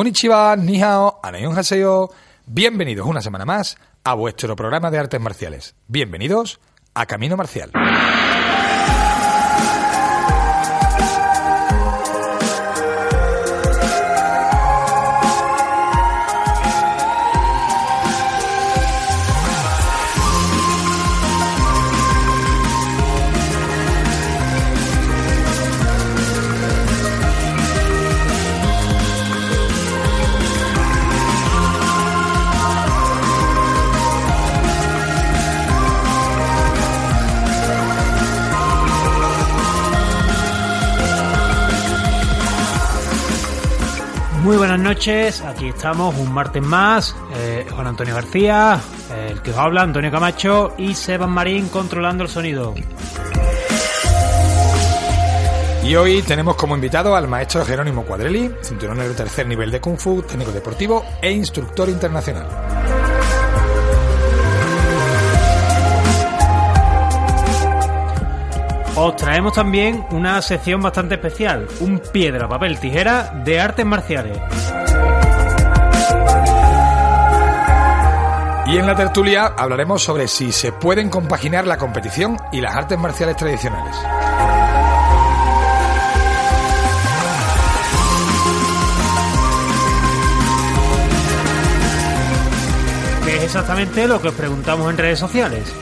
Konnichiwa, ni hao, anayon haseo. Bienvenidos una semana más a vuestro programa de artes marciales. Bienvenidos a Camino Marcial. Noches, aquí estamos un martes más, eh, Juan Antonio García, eh, el que os habla, Antonio Camacho y Seban Marín controlando el sonido. Y hoy tenemos como invitado al maestro Jerónimo Cuadrelli, cinturón de tercer nivel de Kung Fu, técnico deportivo e instructor internacional. Os traemos también una sección bastante especial, un piedra, papel, tijera de artes marciales. Y en la tertulia hablaremos sobre si se pueden compaginar la competición y las artes marciales tradicionales. Es exactamente lo que os preguntamos en redes sociales.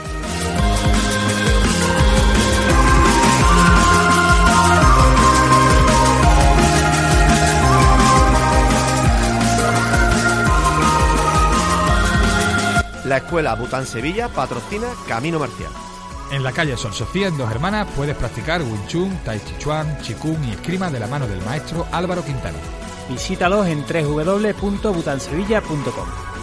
La escuela Bután Sevilla patrocina Camino Marcial. En la calle Son Sofía, en Dos Hermanas, puedes practicar Wing Chun, Tai Chi Chuan, Qigong y esgrima de la mano del maestro Álvaro Quintana. Visítalos en www.butansevilla.com.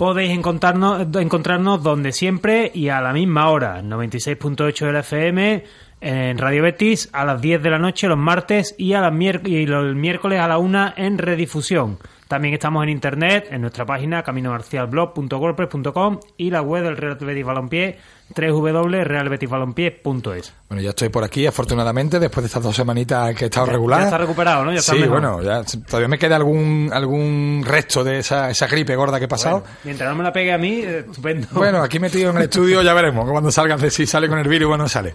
Podéis encontrarnos, encontrarnos donde siempre y a la misma hora, 96.8 de la FM, en Radio Betis, a las 10 de la noche los martes y, a las y los miércoles a la 1 en redifusión. También estamos en internet, en nuestra página caminomarcialblog.wordpress.com y la web del Real Betis Balompié, www.realbetisbalompié.es. Bueno, ya estoy por aquí, afortunadamente, después de estas dos semanitas que he estado Ya- regular. ya está recuperado, ¿no? Ya está sí, mejor. bueno, ya, todavía me queda algún algún resto de esa, esa gripe gorda que he pasado. Bueno, mientras no me la pegue a mí, eh, estupendo. Bueno, aquí metido en el estudio ya veremos cuando salga, de si sale con el virus o no sale.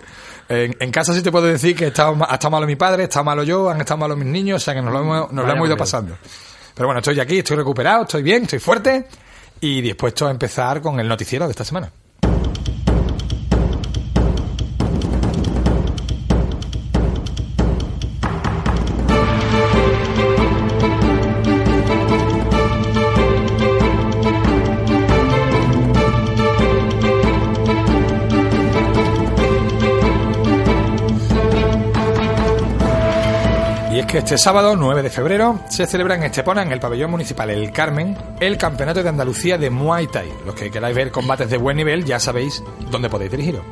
En, en casa sí te puedo decir que he estado ha estado malo mi padre, estado malo yo, han estado malos mis niños, o sea que nos lo hemos, nos lo hemos ido pasando. Pero bueno, estoy aquí, estoy recuperado, estoy bien, estoy fuerte y dispuesto a empezar con el noticiero de esta semana. Este sábado, 9 de febrero, se celebra en Estepona, en el pabellón municipal El Carmen, el Campeonato de Andalucía de Muay Thai. Los que queráis ver combates de buen nivel ya sabéis dónde podéis dirigiros.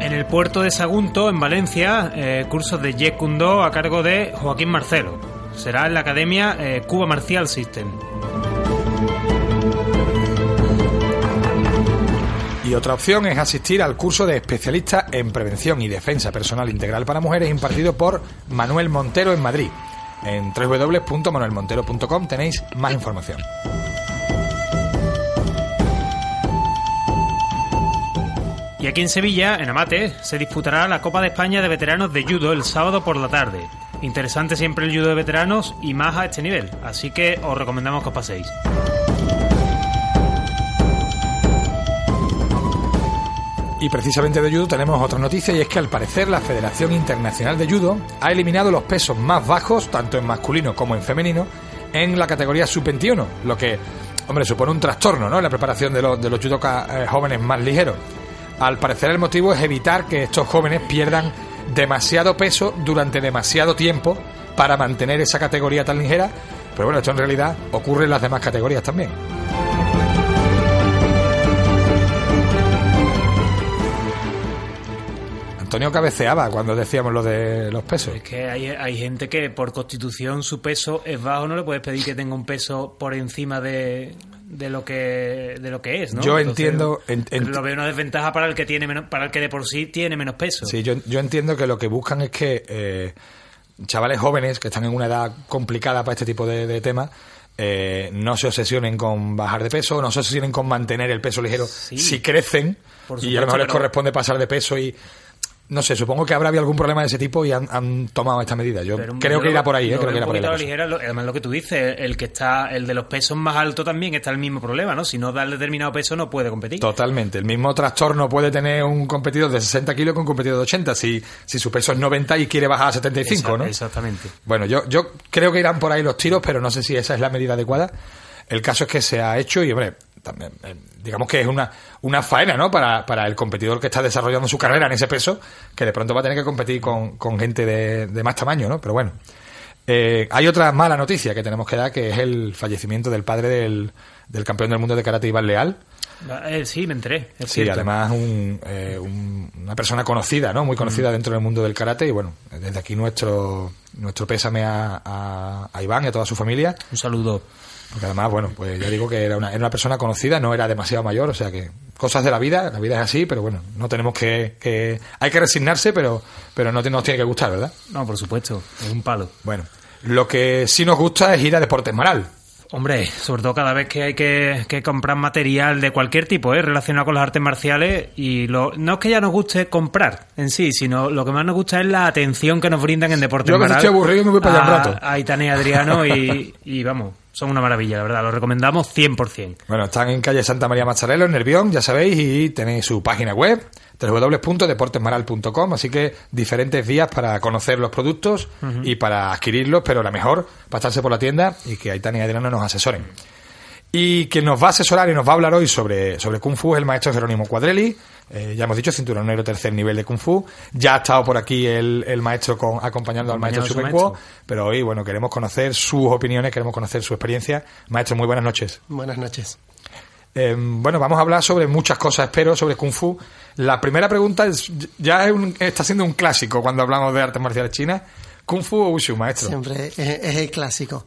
En el puerto de Sagunto, en Valencia, eh, cursos de Jeet Kune Do a cargo de Joaquín Marcelo. Será en la academia eh, Cuba Marcial System. Y otra opción es asistir al curso de especialista en prevención y defensa personal integral para mujeres impartido por Manuel Montero en Madrid. En www.manuelmontero.com tenéis más información. Y aquí en Sevilla, en Amate, se disputará la Copa de España de Veteranos de Judo el sábado por la tarde. Interesante siempre el judo de veteranos y más a este nivel, así que os recomendamos que os paséis. Y precisamente de judo tenemos otra noticia y es que al parecer la Federación Internacional de Judo ha eliminado los pesos más bajos, tanto en masculino como en femenino, en la categoría sub-21, lo que, hombre, supone un trastorno ¿no? en la preparación de los, de los judokas eh, jóvenes más ligeros. Al parecer el motivo es evitar que estos jóvenes pierdan demasiado peso durante demasiado tiempo para mantener esa categoría tan ligera, pero bueno, esto en realidad ocurre en las demás categorías también. Antonio cabeceaba cuando decíamos lo de los pesos. Es que hay, hay gente que por constitución su peso es bajo, no le puedes pedir que tenga un peso por encima de, de lo que de lo que es, ¿no? Yo Entonces, entiendo- en- en- lo veo una desventaja para el que tiene menos, para el que de por sí tiene menos peso. Sí, yo, yo entiendo que lo que buscan es que eh, chavales jóvenes que están en una edad complicada para este tipo de, de temas eh, no se obsesionen con bajar de peso, no se obsesionen con mantener el peso ligero Sí. si crecen y a lo mejor les corresponde pasar de peso y no sé, supongo que habrá habido algún problema de ese tipo y han, han tomado esta medida. Yo Pero creo que irá por ahí, ¿eh? lo creo que irá por ahí. la ligera, lo- además lo que tú dices, el que está, el de los pesos más altos también está el mismo problema, ¿no? Si no da el determinado peso no puede competir. Totalmente. El mismo trastorno puede tener un competidor de 60 kilos con un competidor de 80 si, si su peso es 90 y quiere bajar a 75, Esa- ¿no? Exactamente. Bueno, yo, yo creo que irán por ahí los tiros, pero no sé si esa es la medida adecuada. El caso es que se ha hecho y, hombre, también, eh, digamos que es una, una faena, ¿no? Para, para el competidor que está desarrollando su carrera en ese peso, que de pronto va a tener que competir con, con gente de, de más tamaño, ¿no? Pero bueno. Eh, hay otra mala noticia que tenemos que dar, que es el fallecimiento del padre del, del campeón del mundo de karate, Iván Leal. Eh, sí, me enteré. Es Sí, cierto. además un, eh, un- una persona conocida, ¿no? Muy conocida dentro del mundo del karate y bueno, desde aquí nuestro nuestro pésame a, a- a Iván y a toda su familia, Un saludo. Porque además, bueno, pues ya digo que era una, era una persona conocida, no era demasiado mayor, o sea que cosas de la vida, la vida es así, pero bueno, no tenemos que, que hay que resignarse, pero pero no te- nos tiene que gustar, ¿verdad? No, por supuesto, es un palo. Bueno, lo que sí nos gusta es ir a Deportes Maral. Hombre, sobre todo cada vez que hay que, que comprar material de cualquier tipo, ¿eh? relacionado con las artes marciales, y lo, no es que ya nos guste comprar en sí, sino lo que más nos gusta es la atención que nos brindan en Deportes Yo a veces Maral estoy aburrido y me voy para allá un rato. A Itane Adriano y, y vamos, son una maravilla, la verdad, lo recomendamos 100%. Bueno, están en calle Santa María Macharelo, en Nervión, ya sabéis, y tenéis su página web, www.deportesmaral.com, así que diferentes vías para conocer los productos y para adquirirlos, pero la mejor, pasarse por la tienda y que Aitana y Adriano nos asesoren. Y quien nos va a asesorar y nos va a hablar hoy sobre, sobre Kung Fu es el maestro Jerónimo Cuadrelli. Eh, ya hemos dicho, cinturón negro tercer nivel de Kung Fu. Ya ha estado por aquí el, el maestro con, acompañando al maestro maestro. pero hoy, bueno, queremos conocer sus opiniones, queremos conocer su experiencia. Maestro, muy buenas noches. Buenas noches. Eh, bueno, vamos a hablar sobre muchas cosas, espero, sobre Kung Fu. La primera pregunta es, ya es un- está siendo un clásico cuando hablamos de artes marciales chinas. ¿Kung Fu o Wushu, maestro? Siempre es, es el clásico.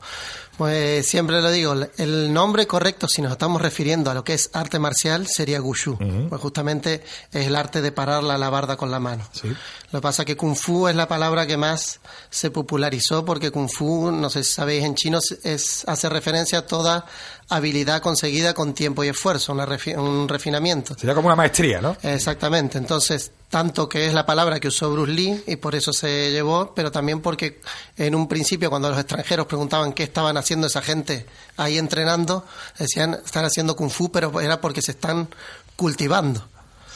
Pues siempre lo digo, el nombre correcto, si nos estamos refiriendo a lo que es arte marcial, sería Gushu. Pues justamente es el arte de parar la alabarda con la mano. Sí. Lo que pasa es que Kung Fu es la palabra que más se popularizó porque Kung Fu, no sé si sabéis, en chino es, hace referencia a toda habilidad conseguida con tiempo y esfuerzo, una refi- un refinamiento. Sería como una maestría, ¿no? Exactamente, entonces, tanto que es la palabra que usó Bruce Lee y por eso se llevó, pero también porque en un principio cuando los extranjeros preguntaban qué estaban haciendo esa gente ahí entrenando, decían, están haciendo kung fu, pero era porque se están cultivando.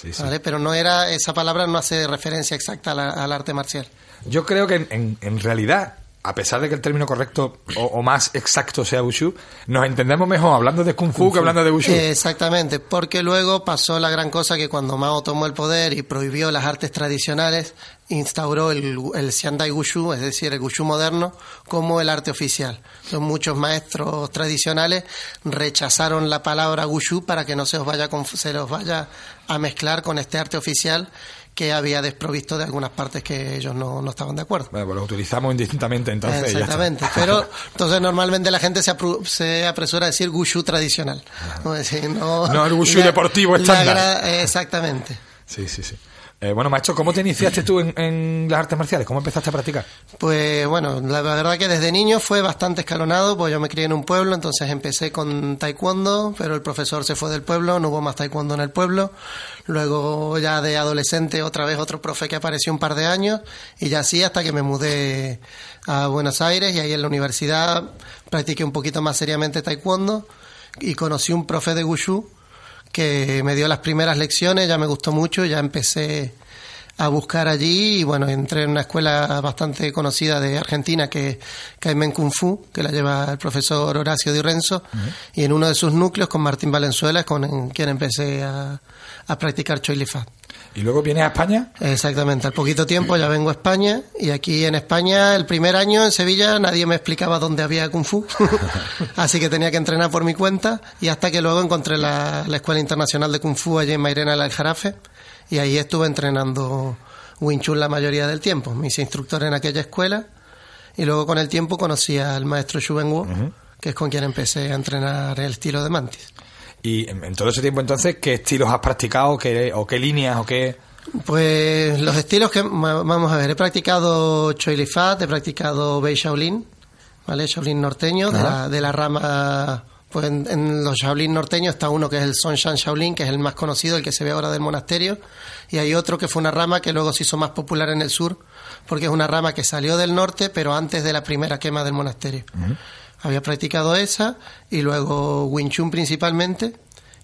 Sí, sí. ¿vale? Pero no era, esa palabra no hace referencia exacta a la- al arte marcial. Yo creo que en, en- en realidad, a pesar de que el término correcto o, o más exacto sea Wushu, nos entendemos mejor hablando de Kung Fu que hablando de Wushu. Exactamente, porque luego pasó la gran cosa que cuando Mao tomó el poder y prohibió las artes tradicionales, instauró el, el Xiandai Wushu, es decir, el Wushu moderno, como el arte oficial. Entonces, muchos maestros tradicionales rechazaron la palabra Wushu para que no se os vaya se los vaya a mezclar con este arte oficial que había desprovisto de algunas partes que ellos no, no estaban de acuerdo. Bueno, pues lo utilizamos indistintamente entonces. Exactamente, pero entonces normalmente la gente se, apru- se apresura a decir Wushu tradicional. No, Es decir, no, No el wushu la- deportivo estándar. exactamente. Sí, sí, sí. Eh, bueno, maestro, ¿cómo te iniciaste tú en, las artes marciales? ¿Cómo empezaste a practicar? Pues bueno, la verdad que desde niño fue bastante escalonado, pues yo me crié en un pueblo, entonces empecé con taekwondo, pero el profesor se fue del pueblo, no hubo más taekwondo en el pueblo. Luego ya de adolescente otra vez otro profe que apareció un par de años y ya así hasta que me mudé a Buenos Aires y ahí en la universidad practiqué un poquito más seriamente taekwondo y conocí un profe de Wushu que me dio las primeras lecciones, ya me gustó mucho, ya empecé a buscar allí y bueno, entré en una escuela bastante conocida de Argentina que es Caimen Kung Fu, que la lleva el profesor Horacio Di Renzo, y en uno de sus núcleos con Martín Valenzuela, con quien empecé a, a practicar Choi Li Fa. ¿Y luego vienes a España? Exactamente, al poquito tiempo ya vengo a España y aquí en España el primer año en Sevilla nadie me explicaba dónde había Kung Fu, así que tenía que entrenar por mi cuenta y hasta que luego encontré la, la Escuela Internacional de Kung Fu allí en Mairena del Aljarafe y ahí estuve entrenando Wing Chun la mayoría del tiempo. Me hice instructor en aquella escuela y luego con el tiempo conocí al maestro Xu Wu, que es con quien empecé a entrenar el estilo de Mantis. Y en, en todo ese tiempo entonces, ¿qué estilos has practicado qué, o qué líneas o qué...? Pues los estilos que vamos a ver, he practicado Choi Li Fat, he practicado Bei Shaolin, ¿vale? Shaolin norteño, de la, de la rama, pues en, en los Shaolin norteños está uno que es el Songshan Shaolin, que es el más conocido, el que se ve ahora del monasterio, y hay otro que fue una rama que luego se hizo más popular en el sur, porque es una rama que salió del norte, pero antes de la primera quema del monasterio. Había practicado esa, y luego Wing Chun principalmente,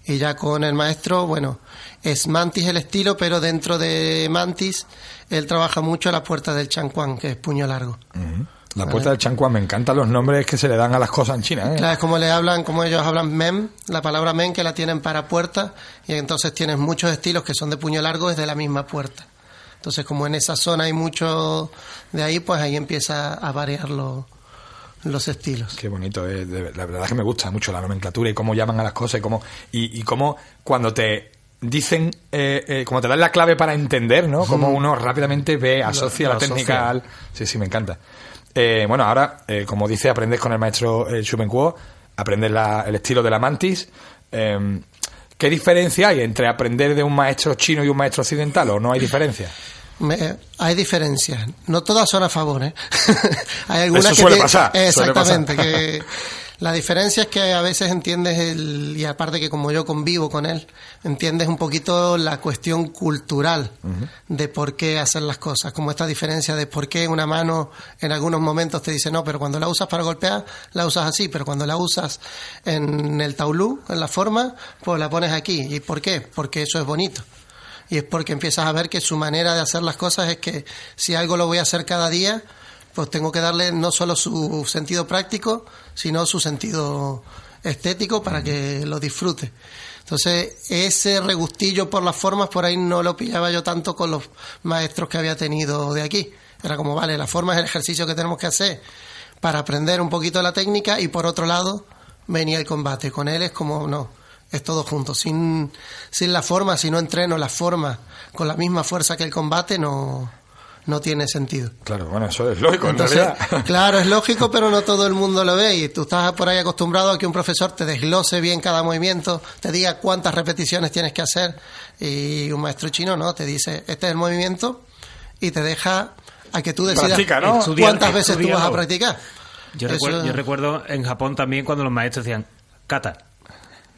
y ya con el maestro, bueno, es Mantis el estilo, pero dentro de Mantis él trabaja mucho a la puerta del Chanquan, que es puño largo. La puerta del Chanquan, me encantan los nombres que se le dan a las cosas en China, ¿eh? Claro, es como le hablan, como ellos hablan mem, la palabra men que la tienen para puerta, y entonces tienes muchos estilos que son de puño largo desde la misma puerta. Entonces, como en esa zona hay mucho de ahí, pues ahí empieza a variar lo- los estilos. Qué bonito, eh, de- la verdad es que me gusta mucho la nomenclatura y cómo llaman a las cosas y cómo, y, y cómo cuando te dicen, eh, eh, como te dan la clave para entender, ¿no? Cómo uno rápidamente ve, asocia lo la técnica al... Sí, sí, me encanta. Eh, bueno, ahora, eh, como dice, aprendes con el maestro eh, Shuben Kuo, aprendes la- el estilo de la mantis. Eh, ¿Qué diferencia hay entre aprender de un maestro chino y un maestro occidental o no hay diferencia? Me- hay diferencias. No todas son a favor, ¿eh? hay algunas Eso que suele te- pasar, suele Exactamente. pasar. Que la diferencia es que a veces entiendes el y aparte que como yo convivo con él, entiendes un poquito la cuestión cultural de por qué hacer las cosas, como esta diferencia de por qué una mano en algunos momentos te dice no, pero cuando la usas para golpear la usas así, pero cuando la usas en el taulú, en la forma, pues la pones aquí. ¿Y por qué? Porque eso es bonito y es porque empiezas a ver que su manera de hacer las cosas es que si algo lo voy a hacer cada día, pues tengo que darle no solo su sentido práctico, sino su sentido estético para que lo disfrute. Entonces, ese regustillo por las formas, por ahí no lo pillaba yo tanto con los maestros que había tenido de aquí. Era como, vale, la forma es el ejercicio que tenemos que hacer para aprender un poquito la técnica y por otro lado venía el combate. Con él es como, no, es todo junto. Sin, sin la forma, si no entreno la forma con la misma fuerza que el combate, no, no tiene sentido. Claro, bueno, eso es lógico, Entonces, en realidad. claro, es lógico, pero no todo el mundo lo ve y tú estás por ahí acostumbrado a que un profesor te desglose bien cada movimiento, te diga cuántas repeticiones tienes que hacer y un maestro chino no, te dice, este es el movimiento y te deja a que tú decidas Practica, ¿no? Estudiar- cuántas veces tú vas a practicar. Yo, Eso- recuerdo, yo recuerdo en Japón también cuando los maestros decían kata,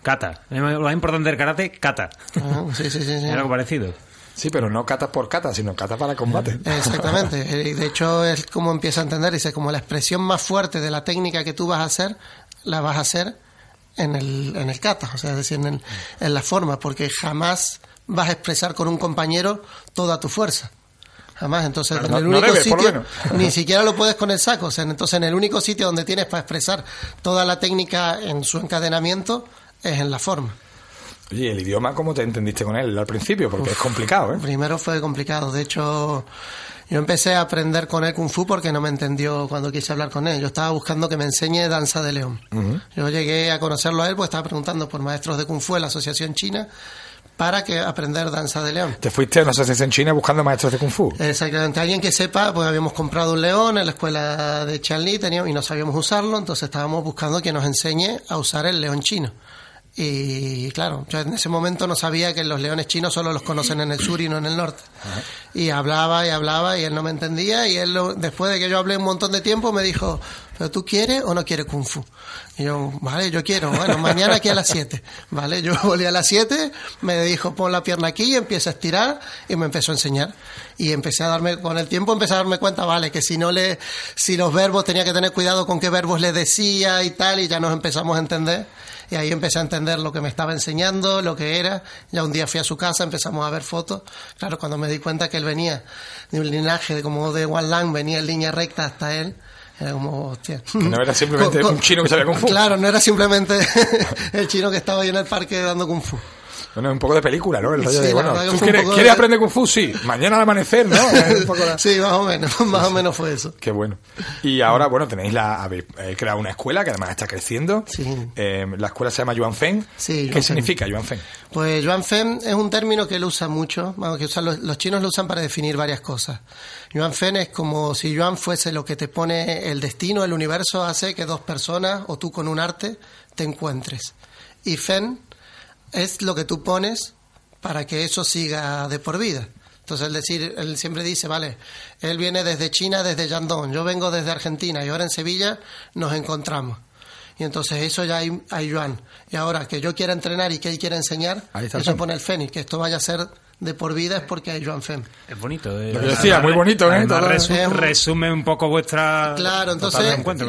kata. Lo más importante del karate, kata. Ah, sí, sí, sí, sí. Era algo parecido. Sí, pero no cata por cata, sino cata para combate. Exactamente. Eh, De hecho, es como empieza a entender, dice, como la expresión más fuerte de la técnica que tú vas a hacer, la vas a hacer en el, en el kata, o sea, es decir, en, en la forma, porque jamás vas a expresar con un compañero toda tu fuerza. Jamás, entonces en el no único sitio, ni siquiera lo puedes con el saco, o sea, entonces en el único sitio donde tienes para expresar toda la técnica en su encadenamiento es en la forma. Oye, el idioma, ¿cómo te entendiste con él al principio? Porque es complicado, ¿eh? Primero fue complicado. De hecho, yo empecé a aprender con él Kung Fu porque no me entendió cuando quise hablar con él. Yo estaba buscando que me enseñe danza de león. Yo llegué a conocerlo a él porque estaba preguntando por maestros de Kung Fu en la Asociación China para que aprender danza de león. Te fuiste a una asociación china buscando maestros de Kung Fu. Exactamente, alguien que sepa, pues habíamos comprado un león en la escuela de Chanli teníamos, y no sabíamos usarlo, entonces estábamos buscando que nos enseñe a usar el león chino. Y claro, yo en ese momento no sabía que los leones chinos solo los conocen en el sur y no en el norte. Y hablaba y hablaba y él no me entendía y él lo- después de que yo hablé un montón de tiempo me dijo, pero tú quieres o no quieres kung fu. Y yo, vale, yo quiero, bueno, mañana aquí a las 7. Vale, yo volví a las 7, me dijo pon la pierna aquí y empieza a estirar y me empezó a enseñar. Y empecé a darme, con el tiempo empecé a darme cuenta, vale, que si no le, si los verbos tenía que tener cuidado con qué verbos le decía y tal, y ya nos empezamos a entender. Y ahí empecé a entender lo que me estaba enseñando, lo que era. Ya un día fui a su casa, empezamos a ver fotos. Claro, cuando me di cuenta que él venía de un linaje de como de Wan Lang, venía en línea recta hasta él. Era como, hostia. Que no era simplemente un chino que sabía Kung Fu. Claro, no era simplemente el chino que estaba ahí en el parque dando Kung Fu. Bueno, un poco de película, ¿no? El rollo Sí, de, bueno, ¿tú quieres, poco quieres de- aprender Kung Fu? Sí. Mañana al amanecer, ¿no? Es un poco la- Sí, más o menos, más o menos fue eso. Qué bueno. Y ahora, bueno, tenéis la... Habéis eh, creado una escuela que además está creciendo. Sí. Eh, la escuela se llama Yuan Feng. Sí, ¿Qué Yuan significa Yuan Feng? Pues Yuan Fen es un término que él usa mucho, vamos, que usan los, los chinos lo usan para definir varias cosas. Yuan Fen es como si Yuan fuese lo que te pone el destino, el universo hace que dos personas o tú con un arte te encuentres. Y Fen es lo que tú pones para que eso siga de por vida. Entonces, él, decir, él siempre dice, vale, él viene desde China, desde Yandong, yo vengo desde Argentina y ahora en Sevilla nos encontramos. Y entonces eso ya hay, hay Yuan. Y ahora que yo quiera entrenar y que él quiera enseñar, eso Fen. pone el Fénix, que esto vaya a ser de por vida es porque hay Yuan Fen. Es bonito. eh. Lo que decía, muy bonito, ¿eh? Resu- resume un poco vuestra. Claro, entonces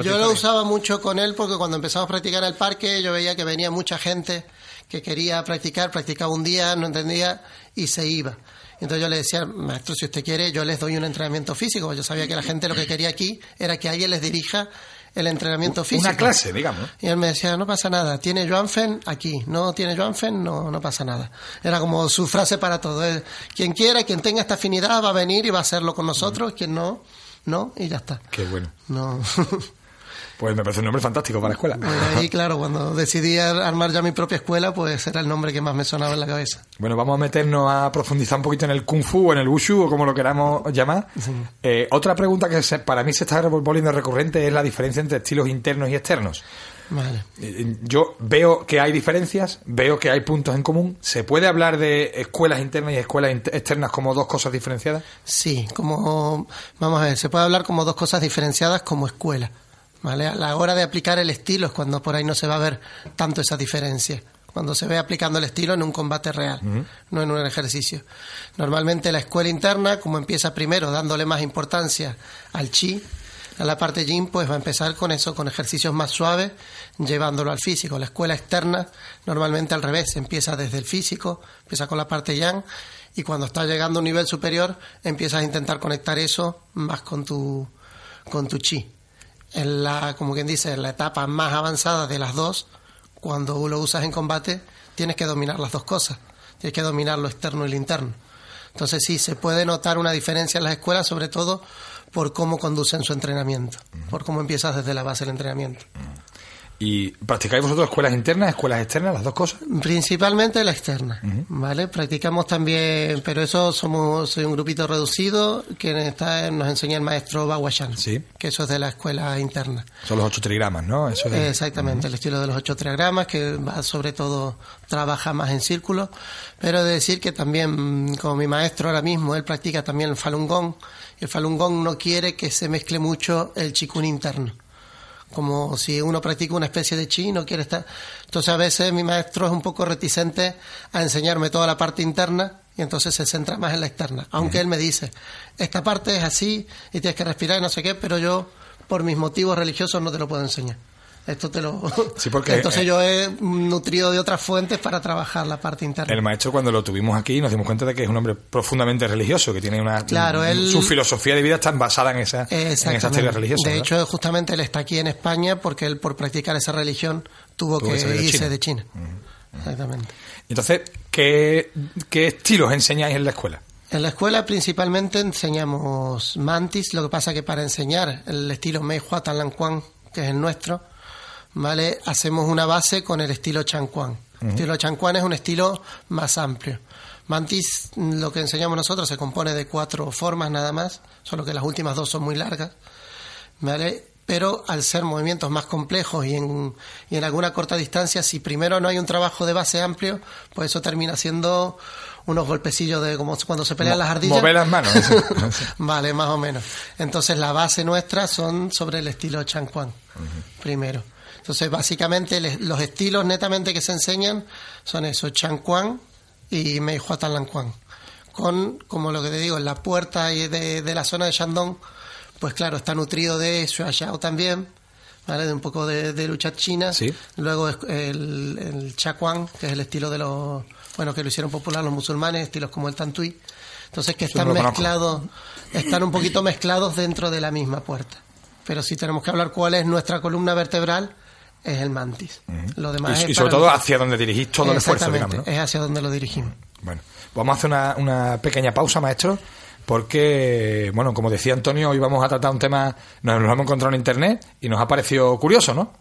yo lo usaba mucho con él porque cuando empezamos a practicar en el parque yo veía que venía mucha gente que quería practicar, practicaba un día, no entendía y se iba. Entonces yo le decía, maestro, si usted quiere, yo les doy un entrenamiento físico. Yo sabía que la gente lo que quería aquí era que alguien les dirija el entrenamiento físico. Una clase, digamos. Y él me decía, no pasa nada, tiene Joan Fen aquí, no tiene Joan Fen, no, no pasa nada. Era como su frase para todo. eh, Quien quiera, quien tenga esta afinidad va a venir y va a hacerlo con nosotros, quien no, no, y ya está. Qué bueno. No. Pues me parece un nombre fantástico para la escuela. Ahí, claro, cuando decidí ar- armar ya mi propia escuela, pues era el nombre que más me sonaba en la cabeza. Bueno, vamos a meternos a profundizar un poquito en el Kung Fu o en el Wushu o como lo queramos llamar. Eh, otra pregunta que se- para mí se está volviendo recurrente es la diferencia entre estilos internos y externos. Vale. Eh, Yo veo que hay diferencias, veo que hay puntos en común. ¿Se puede hablar de escuelas internas y escuelas externas como dos cosas diferenciadas? Sí, como, vamos a ver, se puede hablar como dos cosas diferenciadas como escuela. ¿Vale? A la hora de aplicar el estilo es cuando por ahí no se va a ver tanto esa diferencia. Cuando se ve aplicando el estilo en un combate real, no en un ejercicio. Normalmente la escuela interna, como empieza primero dándole más importancia al chi, a la parte yin, pues va a empezar con eso, con ejercicios más suaves, llevándolo al físico. La escuela externa, normalmente al revés, empieza desde el físico, empieza con la parte yang, y cuando está llegando a un nivel superior, empiezas a intentar conectar eso más con tu, con tu chi. En la, como quien dice, en la etapa más avanzada de las dos, cuando lo usas en combate, tienes que dominar las dos cosas. Tienes que dominar lo externo y lo interno. Entonces sí, se puede notar una diferencia en las escuelas, sobre todo por cómo conducen su entrenamiento, por cómo empiezas desde la base del entrenamiento. ¿Y practicáis vosotros escuelas internas, escuelas externas, las dos cosas? Principalmente la externa, ¿vale? Practicamos también, pero eso somos soy un grupito reducido que está, nos enseña el maestro Baguayán, Sí. que eso es de la escuela interna. Son los ocho trigramas, ¿no? Eso es- Exactamente, el estilo de los ocho triagramas, que va sobre todo, trabaja más en círculos, pero de decir que también, mm, como mi maestro ahora mismo, él practica también el Falun Gong, y el Falun Gong no quiere que se mezcle mucho el chikun interno. Como si uno practica una especie de chi y no quiere estar. Entonces a veces mi maestro es un poco reticente a enseñarme toda la parte interna y entonces se centra más en la externa. Aunque él me dice, esta parte es así y tienes que respirar y no sé qué, pero yo por mis motivos religiosos no te lo puedo enseñar. Esto te lo... Sí, porque, Entonces eh, yo he nutrido de otras fuentes para trabajar la parte interna. El maestro, cuando lo tuvimos aquí, nos dimos cuenta de que es un hombre profundamente religioso, que tiene una. Claro, él- Su filosofía de vida está basada en, esa, en esas teorías religiosas. De ¿verdad? hecho, justamente él está aquí en España porque él, por practicar esa religión, tuvo, Tuvo que que salir de irse China. de China. Exactamente. Entonces, ¿qué, ¿qué estilos enseñáis en la escuela? En la escuela principalmente enseñamos mantis, lo que pasa que para enseñar el estilo Mei Hua Tan Lan Quan, que es el nuestro, ¿vale? Hacemos una base con el estilo Chan Quan. El estilo Chan Quan es un estilo más amplio. Mantis, lo que enseñamos nosotros, se compone de cuatro formas nada más, solo que las últimas dos son muy largas, ¿vale? Pero al ser movimientos más complejos y en, y en alguna corta distancia, si primero no hay un trabajo de base amplio, pues eso termina siendo unos golpecillos de como cuando se pelean Mo- las ardillas. mover las manos, vale, más o menos. Entonces la base nuestra son sobre el estilo Chan Quan, primero. Entonces básicamente le- los estilos netamente que se enseñan son eso, Chan Quan y Mei Hua Tan Lan Quan. Con, como lo que te digo, en la puerta y de, de la zona de Shandong, pues claro, está nutrido de Xiao también, ¿vale? De un poco de, de lucha china. Sí. Luego es el, el Chacuán, que es el estilo de los, bueno, que lo hicieron popular los musulmanes, estilos como el Tantui. Entonces que están mezclados, están un poquito mezclados dentro de la misma puerta. Pero si tenemos que hablar cuál es nuestra columna vertebral, es el mantis. Lo demás Y, es y sobre todo hacia donde dirigís todo el esfuerzo, digamos, ¿no? es hacia donde lo dirigimos. Bueno, vamos a hacer una, una pequeña pausa, maestro, porque, bueno, como decía Antonio, hoy vamos a tratar un tema, nos lo hemos encontrado en internet y nos ha parecido curioso, ¿no?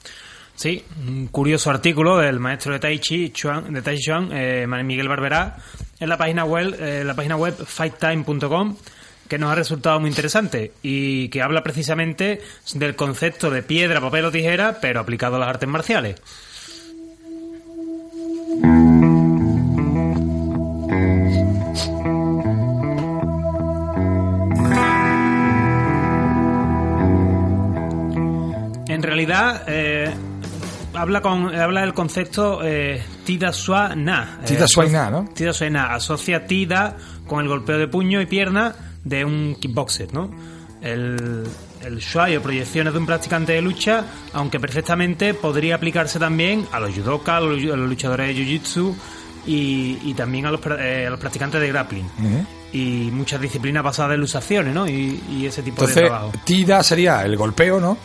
Sí, un curioso artículo del maestro de Tai Chi Chuan, de Tai Chi Chuan, eh, Miguel Barberá, en la página web, eh, la página web fighttime.com, que nos ha resultado muy interesante y que habla precisamente del concepto de piedra, papel o tijera, pero aplicado a las artes marciales. En realidad, eh, habla con habla del concepto eh, Tida Sua Na. Tida Eh, Sua Na, ¿no? Tida Sua Na. Asocia Tida con el golpeo de puño y pierna de un kickboxer, ¿no? El, el shuai o proyecciones de un practicante de lucha, aunque perfectamente podría aplicarse también a los judokas, a los, luchadores de jiu-jitsu y, también eh, a los practicantes de grappling. Y muchas disciplinas basadas en lusaciones, ¿no? Y, y ese tipo de Entonces, trabajo. tida sería el golpeo, ¿no?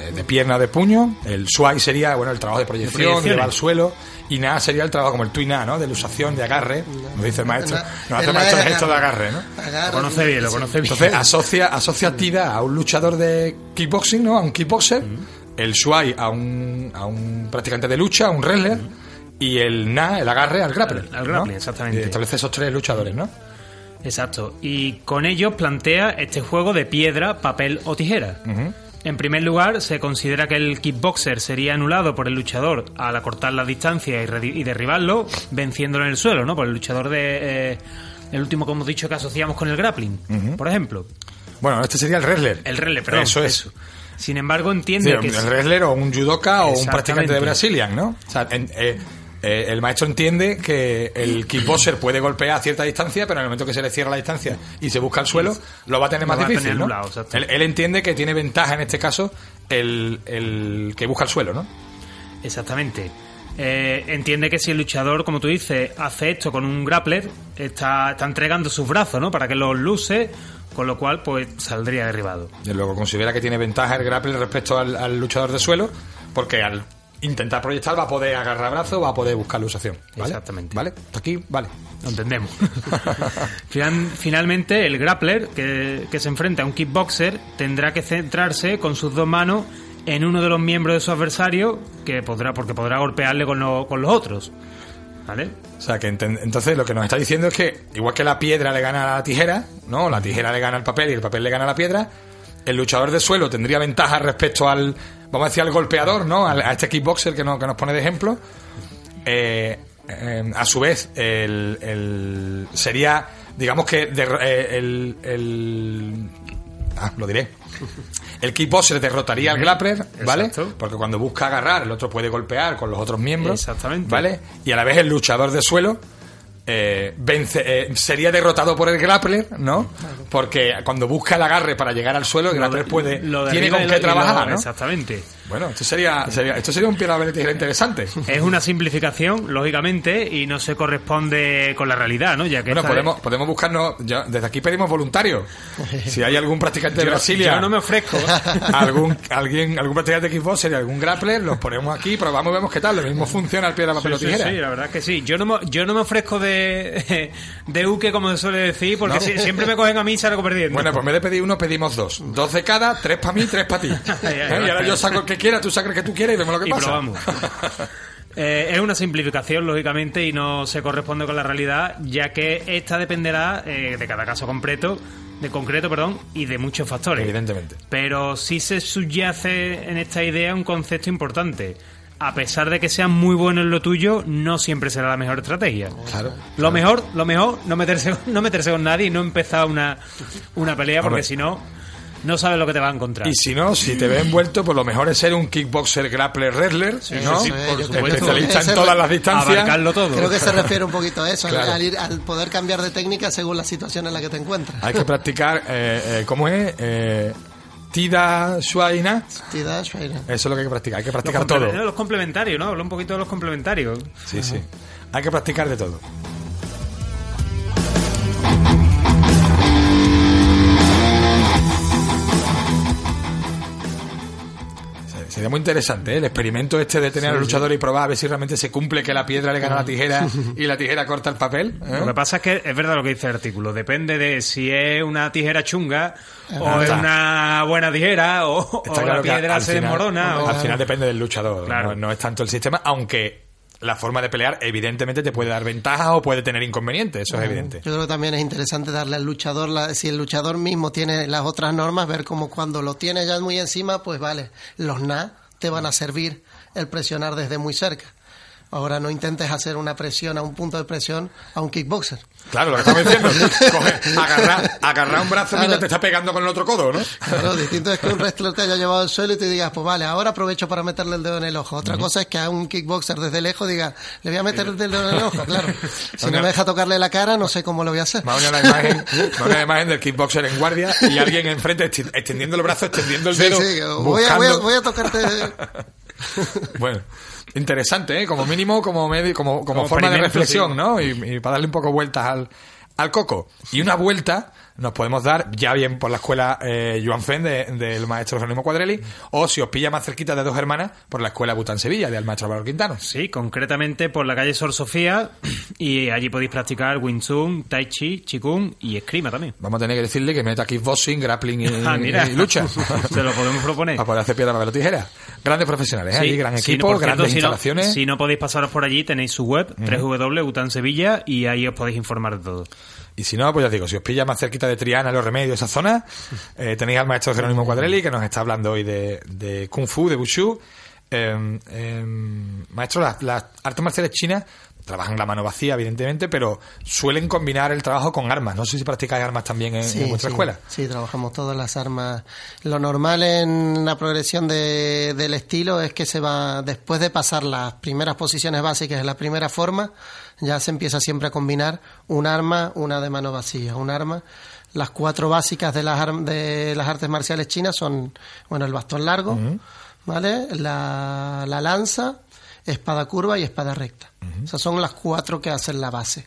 Eh, De pierna, de puño. El swai sería, bueno, el trabajo de proyección, de llevar al suelo. Y na sería el trabajo como el tuina, ¿no? De lusación, de agarre. Nos dice el maestro. Nos hace el maestro el es gesto de agarre. ¿no? Lo conoce bien, lo conoce bien. Entonces asocia, asocia Tida a un luchador de kickboxing, ¿no? A un kickboxer, el Shuai a un, a un practicante de lucha, a un wrestler, y el Na, el agarre, al grappler. Al- al grappling, ¿no? exactamente. Y establece esos tres luchadores, ¿no? Exacto. Y con ello plantea este juego de piedra, papel o tijera. En primer lugar, se considera que el kickboxer sería anulado por el luchador al acortar la distancia y, derribarlo, venciéndolo en el suelo, ¿no? Por el luchador de... eh, el último que hemos dicho que asociamos con el grappling, por ejemplo. Bueno, este sería el wrestler. El rele, perdón. Eso es. Sin embargo, Sí, entiende que... el wrestler o un judoka o un practicante de. Brazilian, ¿no? O sea, en- eh, eh, el maestro entiende que el kickboxer puede golpear a cierta distancia, pero en el momento que se le cierra la distancia y se busca el suelo, lo va a tener Lo más va a difícil, tener ¿no? exacto. él, él entiende que tiene ventaja en este caso el, el que busca el suelo, ¿no? Exactamente. Eh, entiende que si el luchador, como tú dices, hace esto con un grappler, está, está entregando sus brazos, ¿no? Para que los luce, con lo cual, pues saldría derribado. Y luego considera que tiene ventaja el grapple respecto al, al luchador de suelo, porque al intentar proyectar va a poder agarrar brazo, va a poder buscar lusación. ¿vale? Exactamente. ¿Vale? Hasta aquí, vale. Lo entendemos. Final- finalmente, el grappler que, que se enfrenta a un kickboxer tendrá que centrarse con sus dos manos en uno de los miembros de su adversario, que podrá, porque podrá golpearle con, lo- con los otros. ¿Vale? O sea, que entonces lo que nos está diciendo es que, igual que la piedra le gana a la tijera, ¿no? La tijera le gana al papel y el papel le gana a la piedra, el luchador de suelo tendría ventaja respecto al, vamos a decir, al golpeador, ¿no? Al- a este kickboxer que, no, que nos pone de ejemplo. Eh, eh, a su vez, el, el- sería, digamos que derro- eh, el, el- ah, lo diré. El kickboxer derrotaría al grappler, ¿vale? Exacto. Porque cuando busca agarrar, el otro puede golpear con los otros miembros. Exactamente. ¿Vale? Y a la vez el luchador de suelo eh, vence, eh, sería derrotado por el grappler, ¿no? Porque cuando busca el agarre para llegar al suelo, el grappler puede, Lo tiene con qué trabajar, ¿no? Exactamente. Bueno, esto sería, sería- esto sería un papel tijera interesante. Es una simplificación, lógicamente, y no se corresponde con la realidad, ¿no? Ya que Bueno, podemos, podemos buscarnos, ya- desde aquí pedimos voluntarios. Si hay algún practicante de Brasilia, yo no me ofrezco. algún, alguien, algún practicante de kickboxer y algún grappler, los ponemos aquí, probamos y vemos qué tal. Lo mismo funciona el piedra, papel o Sí, tijera. sí, la verdad que sí. Yo no me, yo no me ofrezco de, de uke, como se suele decir, porque No. si- siempre me cogen a mí y salgo perdiendo. Bueno, pues vez de pedir uno, pedimos dos. Dos de cada, tres para mí, tres para ti. ¿Eh? Y ahora yo saco el que quiera, tú sacas el que tú quieras y vemos lo que y pasa. probamos. Eh, es una simplificación, lógicamente, y no se corresponde con la realidad, ya que esta dependerá eh, de cada caso concreto, de concreto, perdón, y de muchos factores. Evidentemente. Pero sí se subyace en esta idea un concepto importante. A pesar de que seas muy bueno en lo tuyo, no siempre será la mejor estrategia. Claro. Lo mejor, lo mejor, no meterse, no meterse con nadie y no empezar una, una pelea, porque si no, no sabes lo que te va a encontrar. Y si no, si te ves envuelto, pues lo mejor es ser un kickboxer, grappler, wrestler, ¿no? sí, por supuesto. Especialista en todas las distancias. Abarcarlo todo. Creo que se refiere un poquito a eso, Claro. al, ir- al poder cambiar de técnica según la situación en la que te encuentras. Hay que practicar, eh, eh, ¿cómo es? Eh, Tida Shuaina. Tida. Eso es lo que hay que practicar. Hay que los, practicar comple- todo. los complementarios, ¿no? Habla un poquito de los complementarios. Sí, sí. Hay que practicar de todo. Sería muy interesante, ¿eh? El experimento este de tener al luchador y probar a ver si realmente se cumple que la piedra le gana la tijera y la tijera corta el papel. ¿eh? Lo que pasa es que es verdad lo que dice el artículo. Depende de si es una tijera chunga o Ah, es está. una buena tijera o, o claro la piedra se final- desmorona. o- Al final depende del luchador, Claro. no, no es tanto el sistema, aunque la forma de pelear evidentemente te puede dar ventajas o puede tener inconvenientes, eso es evidente. Yo creo que también es interesante darle al luchador, la- si el luchador mismo tiene las otras normas, ver cómo cuando lo tiene ya muy encima, pues vale, los NA te van a servir el presionar desde muy cerca. Ahora no intentes hacer una presión a un punto de presión a un kickboxer. Claro, lo que estamos diciendo, agarrar, agarrar un brazo mientras Claro. te está pegando con el otro codo, ¿no? Claro, distinto es que un wrestler te haya llevado al suelo y te digas, pues vale, ahora aprovecho para meterle el dedo en el ojo. Otra cosa es que a un kickboxer desde lejos diga, le voy a meter el dedo en el ojo, claro. Si no me deja tocarle la cara, no sé cómo lo voy a hacer. Ha venido la imagen, venido la imagen del kickboxer en guardia y alguien enfrente extendiendo el brazo, extendiendo el Sí, dedo, sí, que voy, a, voy, a, voy a tocarte. Bueno, interesante, ¿eh? Como mínimo, como medio, como, como, Como forma de reflexión, sí. ¿no? Y, y para darle un poco vueltas al, al coco. Y una vuelta nos podemos dar ya bien por la escuela eh, Joan Fen de- del maestro Jerónimo Cuadrelli, o si os pilla más cerquita de dos hermanas, por la escuela Bután Sevilla del maestro Álvaro Quintano. Sí, concretamente por la calle Sor Sofía y allí podéis practicar Wing Chun, Tai Chi, Qigong y esgrima también. Vamos a tener que decirle que meta kickboxing, grappling y, Ah, mira. y lucha. Se lo podemos proponer. Para poder hacer piedra, papel o tijera. Grandes profesionales, ¿eh? Sí, Allí, gran equipo, cierto, grandes si no- instalaciones. si no podéis pasaros por allí, tenéis su web, www.utansevilla, y ahí os podéis informar de todo. Y si no, pues ya digo, si os pilla más cerquita de Triana, Los Remedios, esa zona, eh, tenéis al maestro Jerónimo Cuadrelli, que nos está hablando hoy de, de Kung Fu, de Wushu. Eh, eh, maestro, las, las artes marciales chinas trabajan la mano vacía, evidentemente, pero suelen combinar el trabajo con armas. No sé si practicáis armas también en, en vuestra sí, escuela. Sí, trabajamos todas las armas. Lo normal en la progresión de- del estilo es que se va, después de pasar las primeras posiciones básicas en la primera forma, ya se empieza siempre a combinar un arma, una de mano vacía, un arma. Las cuatro básicas de las, de las artes marciales chinas son, bueno, el bastón largo, ¿vale? La, la lanza, espada curva y espada recta. Esas son las cuatro que hacen la base.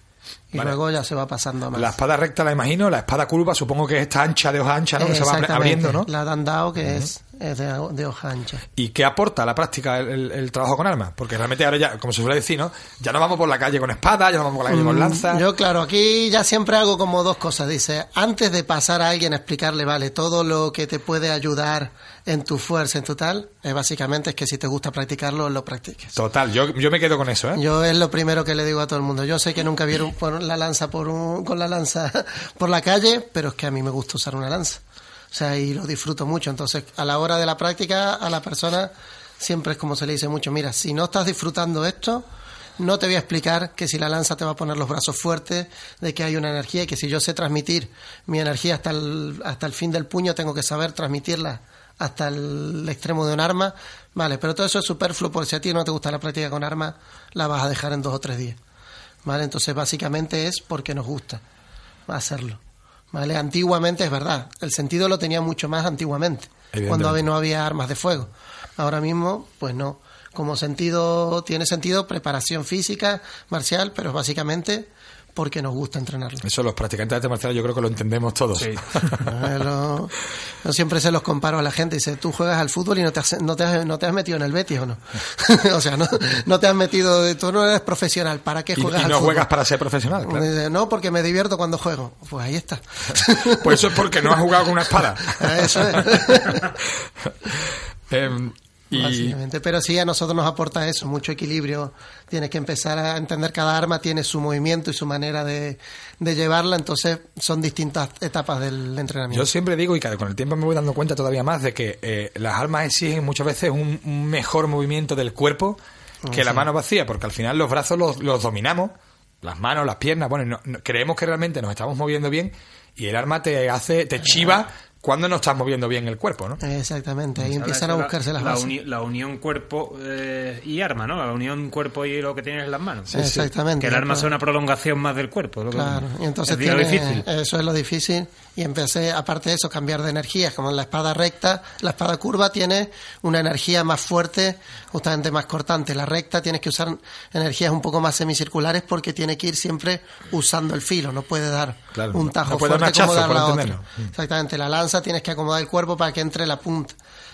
Y Vale. luego ya se va pasando a más. La espada recta la imagino, la espada curva supongo que es esta ancha de hoja ancha, ¿no? Que se va abriendo, ¿no? La dandao que es, es de, de hoja ancha. ¿Y qué aporta a la práctica el, el- el trabajo con armas? Porque realmente ahora ya, como se suele decir, ¿no? Ya no vamos por la calle con espada, ya no vamos por la calle con lanza. Mm, Yo, claro, aquí ya siempre hago como dos cosas. Dice, antes de pasar a alguien a explicarle, vale, todo lo que te puede ayudar en tu fuerza, en tu tal, eh, básicamente es que si te gusta practicarlo, lo practiques. Total, yo, yo me quedo con eso, ¿eh? Yo es lo primero que le digo a todo el mundo. Yo sé que nunca vieron por la lanza por un- con la lanza por la calle, pero es que a mí me gusta usar una lanza. O sea, y lo disfruto mucho. Entonces, a la hora de la práctica, a la persona siempre es como se le dice mucho, mira, si no estás disfrutando esto, no te voy a explicar que si la lanza te va a poner los brazos fuertes, de que hay una energía y que si yo sé transmitir mi energía hasta el, hasta el fin del puño, tengo que saber transmitirla hasta el extremo de un arma. Vale, pero todo eso es superfluo porque si a ti no te gusta la práctica con armas, la vas a dejar en dos o tres días. ¿Vale? Entonces, básicamente es porque nos gusta hacerlo. ¿Vale? Antiguamente es verdad, el sentido lo tenía mucho más antiguamente, cuando no había armas de fuego. Ahora mismo, pues no. Como sentido, tiene sentido preparación física, marcial, pero básicamente porque nos gusta entrenarlo. Eso los practicantes de arte marcial yo creo que lo entendemos todos. Sí. Eh, lo- Yo siempre se los comparo a la gente. Dice, tú juegas al fútbol y no te has, no te has, no te has metido en el Betis o no. o sea, no, no te has metido, tú no eres profesional. ¿Para qué juegas y al no fútbol? juegas para ser profesional, claro. Dice, No, porque me divierto cuando juego. Pues ahí está. Pues eso es porque no has jugado con una espada. Eso es. Em, y Básicamente, pero sí a nosotros nos aporta eso, mucho equilibrio. Tienes que empezar a entender cada arma tiene su movimiento y su manera de, de llevarla, entonces son distintas etapas del entrenamiento. yo siempre digo, y que con el tiempo me voy dando cuenta todavía más, de que eh, las armas exigen muchas veces un, un mejor movimiento del cuerpo que la mano vacía, porque al final los brazos los, los dominamos, las manos, las piernas, bueno, no- no- creemos que realmente nos estamos moviendo bien y el arma te hace, te chiva cuando no estás moviendo bien el cuerpo, ¿no? Exactamente, ahí empiezan a la- buscarse las la, bases. uni- la unión cuerpo eh, y arma, ¿no? La unión cuerpo y lo que tienes en las manos. Exactamente. Que el arma Claro. sea una prolongación más del cuerpo. lo que- Claro, y entonces es lo tiene- difícil. eso es lo difícil. Y empecé, aparte de eso, cambiar de energías, como en la espada recta, la espada curva tiene una energía más fuerte, justamente más cortante. La recta tienes que usar energías un poco más semicirculares porque tiene que ir siempre usando el filo, no puede dar Claro, un tajo fuerte como dar la otra. Mm. Exactamente, la lanza tienes que acomodar el cuerpo para que entre la punta.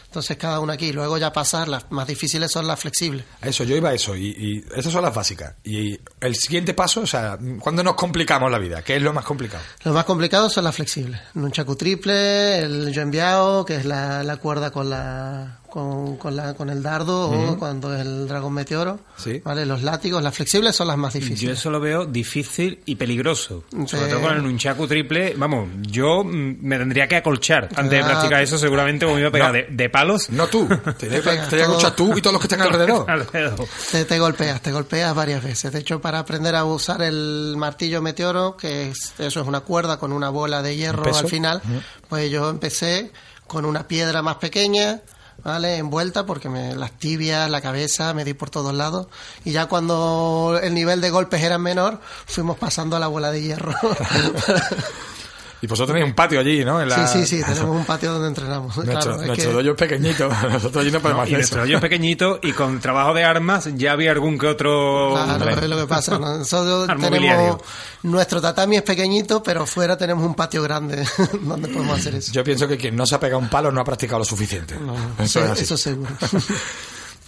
Entonces cada una aquí. Luego ya pasar, las más difíciles son las flexibles. Eso, yo iba a eso, y, y esas son las básicas. Y el siguiente paso, o sea, ¿cuándo nos complicamos la vida? ¿Qué es lo más complicado? Lo más complicado son las flexibles. Un chacu triple, el yo enviado, que es la, la cuerda con la con, con, la, con el dardo o cuando es el dragón meteoro. Sí. ¿vale? Los látigos, las flexibles son las más Yo difíciles. eso lo veo difícil y peligroso. Sobre todo con el nunchaku triple. Vamos, yo mm, me tendría que acolchar antes de practicar eso. Seguramente me iba a pegar No. de, de palos. No tú, te que escuchar tú y todos los que estén alrededor. Alrededor. Te, te golpeas, te golpeas varias veces. De hecho, para aprender a usar el martillo meteoro, que es, eso es una cuerda con una bola de hierro al final, pues yo empecé con una piedra más pequeña, ¿vale? Envuelta, porque me, las tibias, la cabeza, me di por todos lados. Y ya cuando el nivel de golpes era menor, fuimos pasando a la bola de hierro. Y vosotros tenéis un patio allí, ¿no? En la- Sí, sí, sí, tenemos un patio donde entrenamos. Nuestro, Claro, nuestro dojo es pequeñito, nosotros allí no podemos y hacer nuestro eso. hoyo es pequeñito y con trabajo de armas ya había algún que otro... Claro, es lo que pasa. ¿no? Nosotros tenemos nuestro tatami es pequeñito, pero fuera tenemos un patio grande donde podemos hacer eso. Yo pienso que quien no se ha pegado un palo no ha practicado lo suficiente. eso Sí, es así. eso seguro.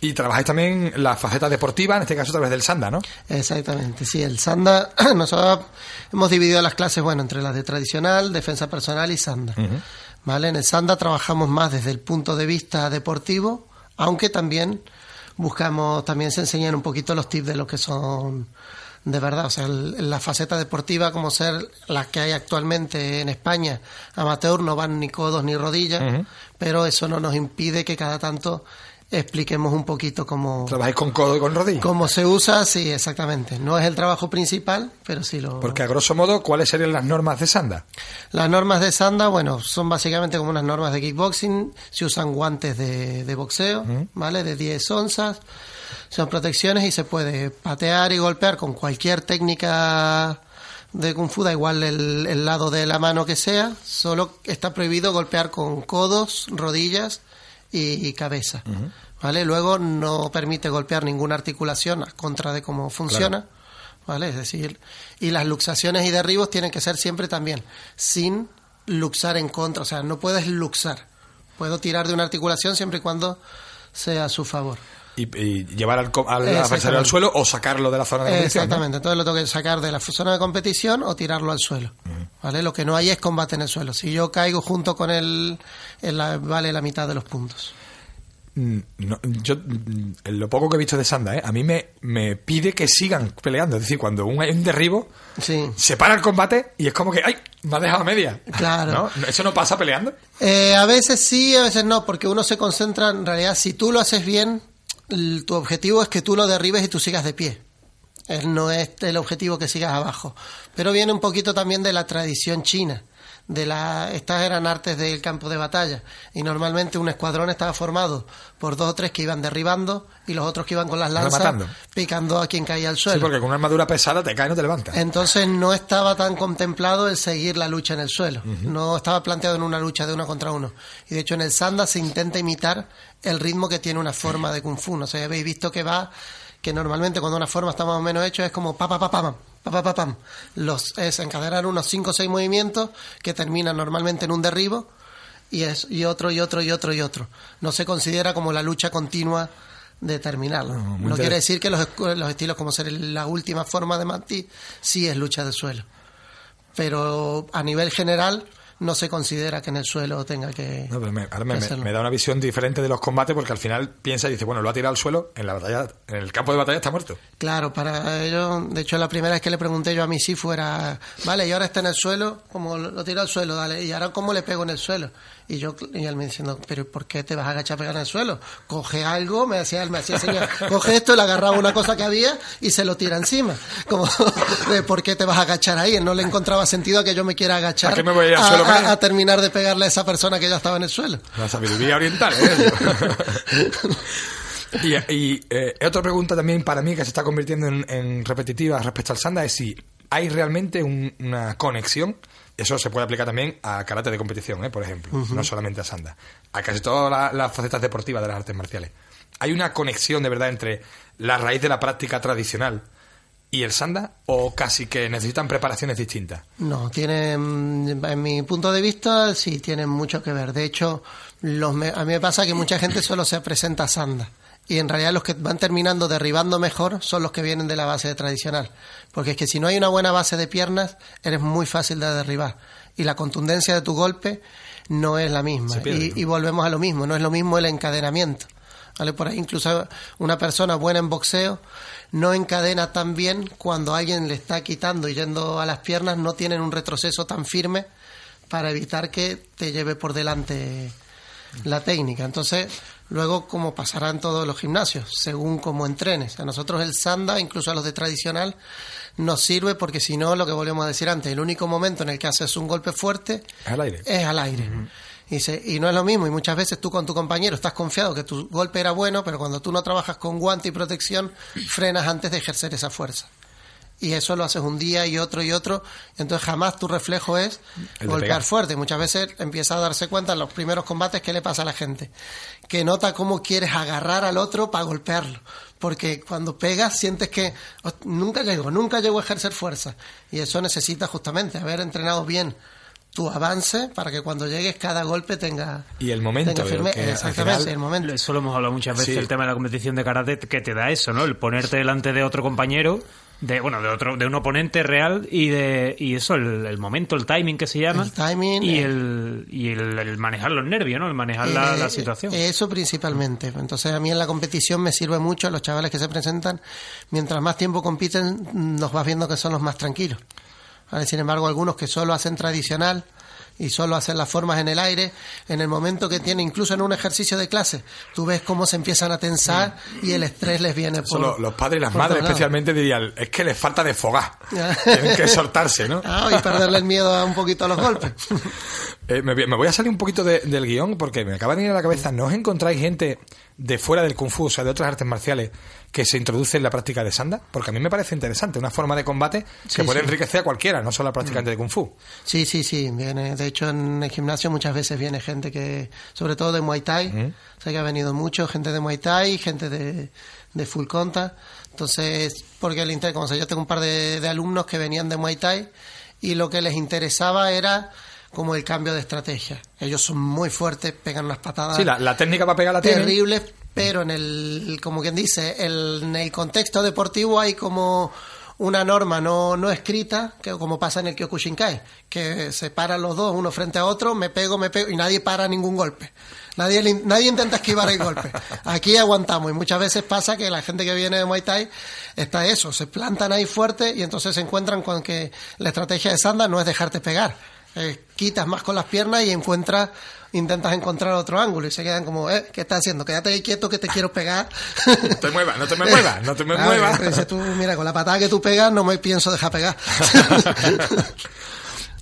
Y trabajáis también la faceta deportiva, en este caso a través del sanda, ¿no? Exactamente, sí, el sanda, nosotros hemos dividido las clases, bueno, entre las de tradicional, defensa personal y sanda. ¿Vale? En el sanda trabajamos más desde el punto de vista deportivo, aunque también buscamos, también se enseñan un poquito los tips de lo que son de verdad, o sea, el- la faceta deportiva como ser las que hay actualmente en España, amateur no van ni codos ni rodillas, pero eso no nos impide que cada tanto expliquemos un poquito cómo, Trabajáis con codo y con rodilla. Cómo se usa, sí, exactamente. No es el trabajo principal, pero sí lo. Porque a grosso modo, ¿cuáles serían las normas de sanda? Las normas de Sanda, bueno, son básicamente como unas normas de kickboxing. Se usan guantes de, de boxeo, ¿vale? De 10 onzas. Son protecciones y se puede patear y golpear con cualquier técnica de Kung Fu, da igual el, el lado de la mano que sea. Solo está prohibido golpear con codos, rodillas y, y cabeza. ¿Vale? Luego no permite golpear ninguna articulación a contra de cómo funciona. ¿Vale? Es decir, y las luxaciones y derribos tienen que ser siempre también sin luxar en contra. O sea, no puedes luxar. Puedo tirar de una articulación siempre y cuando sea a su favor. Y, y llevar al, al adversario al suelo o sacarlo de la zona de competición. ¿no? Exactamente. Entonces lo tengo que sacar de la zona de competición o tirarlo al suelo. ¿Vale? Lo que no hay es combate en el suelo. Si yo caigo junto con él, vale la mitad de los puntos. Mm, no, yo, mm, lo poco que he visto de Sanda, ¿eh? a mí me, me pide que sigan peleando. Es decir, cuando un, hay un derribo, Sí. se para el combate y es como que, ¡ay! Me ha dejado a media. Claro. ¿No? ¿Eso no pasa peleando? Eh, a veces sí, a veces no, porque uno se concentra, en realidad, si tú lo haces bien, tu objetivo es que tú lo derribes y tú sigas de pie. No es el objetivo que sigas abajo. Pero viene un poquito también de la tradición china. De la, estas eran artes del campo de batalla. Y normalmente un escuadrón estaba formado por dos o tres que iban derribando y los otros que iban con las lanzas Rematando. picando a quien caía al suelo. Sí, porque con una armadura pesada te cae y no te levantas. Entonces no estaba tan contemplado el seguir la lucha en el suelo. No estaba planteado en una lucha de uno contra uno. Y de hecho en el sanda se intenta imitar el ritmo que tiene una forma de kung fu. No sé, habéis visto que va, que normalmente cuando una forma está más o menos hecha es como pa pa pa pam, pa pa pa pam. Los, es encadenar unos 5 o 6 movimientos que terminan normalmente en un derribo y es y otro y otro y otro y otro. No se considera como la lucha continua de terminarlo. no quiere decir que los, los estilos como ser la última forma de Mati sí es lucha de suelo. Pero a nivel general no se considera que en el suelo tenga que... No, pero me, ahora me, me- hacerlo. me da una visión diferente de los combates porque al final piensa y dice, bueno, lo ha tirado al suelo, en la batalla, en el campo de batalla está muerto. Claro, para ello, de hecho la primera vez que le pregunté yo a mi sí fuera, vale, y ahora está en el suelo, como lo, lo tiro al suelo, dale, y ahora cómo le pego en el suelo. Y yo, y él me diciendo, pero ¿por qué te vas a agachar a pegar en el suelo? Coge algo, me hacía, él me hacía señal, coge esto, le agarraba una cosa que había y se lo tira encima. Como, de, ¿por qué te vas a agachar ahí? Él no le encontraba sentido a que yo me quiera agachar ¿A qué me voy a ir al suelo él? a terminar de pegarle a esa persona que ya estaba en el suelo. La sabiduría oriental, ¿eh? y y, eh, otra pregunta también para mí que se está convirtiendo en, en repetitiva respecto al sanda es si hay realmente un- una conexión. Eso se puede aplicar también a karate de competición, ¿eh? por ejemplo, no solamente a sanda. A casi todas la- las facetas deportivas de las artes marciales. ¿Hay una conexión de verdad entre la raíz de la práctica tradicional y el sanda o casi que necesitan preparaciones distintas? No, tienen, en mi punto de vista, sí, tienen mucho que ver. De hecho, Los a mí me pasa que mucha gente solo se presenta a Sanda. Y en realidad los que van terminando derribando mejor son los que vienen de la base de tradicional. Porque es que si no hay una buena base de piernas, eres muy fácil de derribar. Y la contundencia de tu golpe no es la misma. Pierde, y, ¿no? y volvemos a lo mismo, no es lo mismo el encadenamiento. ¿Vale? Por ahí incluso una persona buena en boxeo no encadena tan bien cuando alguien le está quitando y yendo a las piernas, no tienen un retroceso tan firme para evitar que te lleve por delante la técnica. Entonces, luego, como pasará en todos los gimnasios, según como entrenes. A nosotros el sanda, incluso a los de tradicional, nos sirve porque si no, lo que volvemos a decir antes, el único momento en el que haces un golpe fuerte Es al aire. es al aire. y, se- y no es lo mismo, y muchas veces tú con tu compañero estás confiado que tu golpe era bueno, pero cuando tú no trabajas con guante y protección, frenas antes de ejercer esa fuerza. Y eso lo haces un día y otro y otro, y entonces jamás tu reflejo es golpear pegar. fuerte. Muchas veces empieza a darse cuenta en los primeros combates qué le pasa a la gente. Que nota cómo quieres agarrar al otro para golpearlo. Porque cuando pegas sientes que "Oh, nunca llego, nunca llego a ejercer fuerza. Y eso necesita justamente haber entrenado bien tu avance para que cuando llegues cada golpe tenga, Y el momento, tenga firme- que al Exactamente, final- el momento. Eso lo hemos hablado muchas veces, Sí. el tema de la competición de karate, que te da eso, ¿no? El ponerte delante de otro compañero, de bueno, de otro, de un oponente real y de y eso, el, el momento, el timing que se llama. El timing, Y eh. el, y el, el manejar los nervios, ¿no? El manejar la, la Eh, situación. Eso principalmente. Entonces a mí en la competición me sirve mucho, los chavales que se presentan, mientras más tiempo compiten, nos vas viendo que son los más tranquilos. Sin embargo, algunos que solo hacen tradicional y solo hacen las formas en el aire, en el momento que tienen, incluso en un ejercicio de clase, tú ves cómo se empiezan a tensar y el estrés les viene por... lo- los padres y las madres especialmente dirían, es que les falta de fogar. Tienen que soltarse, ¿no? Ah, y perderle el miedo a un poquito a los golpes. Eh, me, voy- me voy a salir un poquito de- del guion porque me acaba de venir a la cabeza. ¿No os encontráis gente de fuera del Kung Fu, o sea, de otras artes marciales, que se introduce en la práctica de Sanda? Porque a mí me parece interesante, una forma de combate que Sí, puede sí. enriquecer a cualquiera, no solo al practicante de Kung Fu. Sí, sí, sí. Viene, de hecho, en el gimnasio muchas veces viene gente que, sobre todo de Muay Thai, sé que ha venido mucho, gente de Muay Thai, gente de, de Full Contact. Entonces, porque el inter, como sé, yo tengo un par de, de alumnos que venían de Muay Thai y lo que les interesaba era como el cambio de estrategia. Ellos son muy fuertes, pegan unas patadas Sí, la, la técnica para pegar la tienen. Pero en el, como quien dice, el- en el contexto deportivo hay como una norma no, no escrita, que como pasa en el Kyokushinkai, que se paran los dos uno frente a otro, me pego, me pego, y nadie para ningún golpe. Nadie, nadie intenta esquivar el golpe. Aquí aguantamos y muchas veces pasa que la gente que viene de Muay Thai está eso, se plantan ahí fuerte y entonces se encuentran con que la estrategia de Sanda no es dejarte pegar. Eh, quitas más con las piernas y encuentras, intentas encontrar otro ángulo y se quedan como, eh, ¿qué estás haciendo? Quédate ahí quieto que te quiero pegar. No te muevas, no te me muevas, no te me muevas. dices tú, mira, con la patada que tú pegas no me pienso dejar pegar.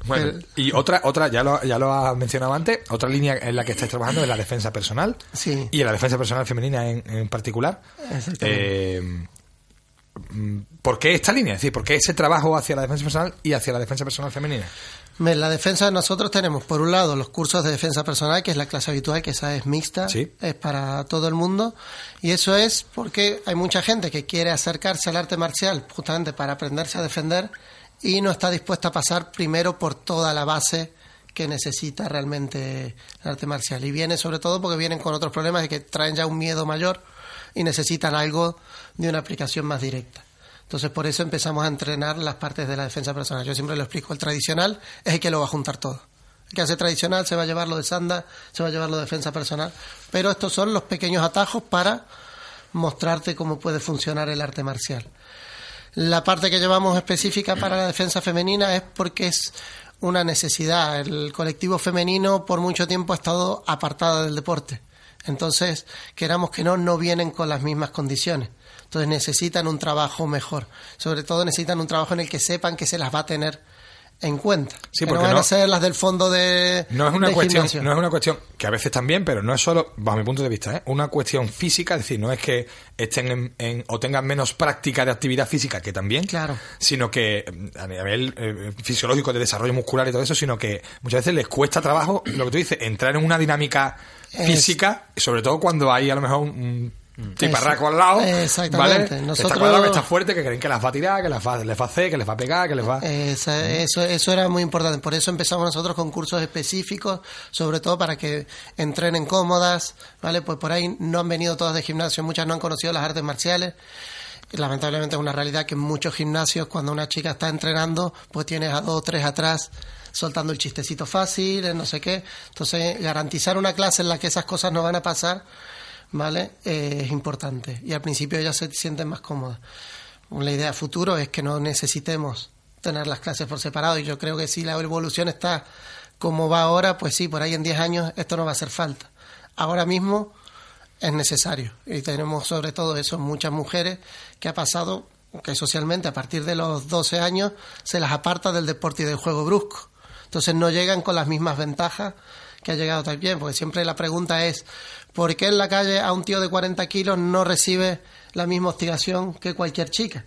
Bueno, Pero- y otra, otra ya lo, ya lo has mencionado antes, otra línea en la que estáis trabajando es la defensa personal. Sí. Y en la defensa personal femenina en, en particular. Eh, mm, ¿Por qué esta línea? Es decir, ¿por qué ese trabajo hacia la defensa personal y hacia la defensa personal femenina? En la defensa nosotros tenemos, por un lado, los cursos de defensa personal, que es la clase habitual, que esa es mixta, Sí. es para todo el mundo. Y eso es porque hay mucha gente que quiere acercarse al arte marcial justamente para aprenderse a defender y no está dispuesta a pasar primero por toda la base que necesita realmente el arte marcial. Y viene sobre todo porque vienen con otros problemas de que traen ya un miedo mayor y necesitan algo de una aplicación más directa. Entonces, por eso empezamos a entrenar las partes de la defensa personal. Yo siempre lo explico. El tradicional es el que lo va a juntar todo. El que hace tradicional se va a llevar lo de sanda, se va a llevar lo de defensa personal. Pero estos son los pequeños atajos para mostrarte cómo puede funcionar el arte marcial. La parte que llevamos específica para la defensa femenina es porque es una necesidad. El colectivo femenino por mucho tiempo ha estado apartado del deporte. Entonces, queramos que no, no vienen con las mismas condiciones. Entonces necesitan un trabajo mejor. Sobre todo necesitan un trabajo en el que sepan que se las va a tener en cuenta. Sí, que porque no van no- a ser las del fondo de No es una cuestión, gimnasio. no es una cuestión que a veces también, pero no es solo, bajo mi punto de vista, ¿eh? una cuestión física, es decir, no es que estén en, en- o tengan menos práctica de actividad física, que también, Claro. sino que mm, a nivel eh, fisiológico de desarrollo muscular y todo eso, sino que muchas veces les cuesta trabajo, lo que tú dices, entrar en una dinámica Es- física, sobre todo cuando hay a lo mejor un- tiparraco al lado. Exactamente. ¿vale? Nosotros- Está cuadrado, que está fuerte, que creen que las va a tirar, que les va, les va a hacer, que les va a pegar, que les va... Esa- eso, eso era muy importante. Por eso empezamos nosotros con cursos específicos, sobre todo para que entrenen cómodas, ¿vale? Pues por ahí no han venido todas de gimnasio, muchas no han conocido las artes marciales. Lamentablemente es una realidad que en muchos gimnasios, cuando una chica está entrenando, pues tienes a dos o tres atrás soltando el chistecito fácil, el no sé qué. Entonces, garantizar una clase en la que esas cosas no van a pasar, ¿vale? Eh, es importante. Y al principio ellas se sienten más cómodas. La idea futuro es que no necesitemos tener las clases por separado y yo creo que si la evolución está como va ahora, pues sí, por ahí en 10 años esto no va a hacer falta. Ahora mismo es necesario y tenemos sobre todo eso muchas mujeres que ha pasado que socialmente a partir de los 12 años se las aparta del deporte y del juego brusco. Entonces no llegan con las mismas ventajas que ha llegado también, porque siempre la pregunta es, ¿por qué en la calle a un tío de 40 kilos no recibe la misma hostigación que cualquier chica?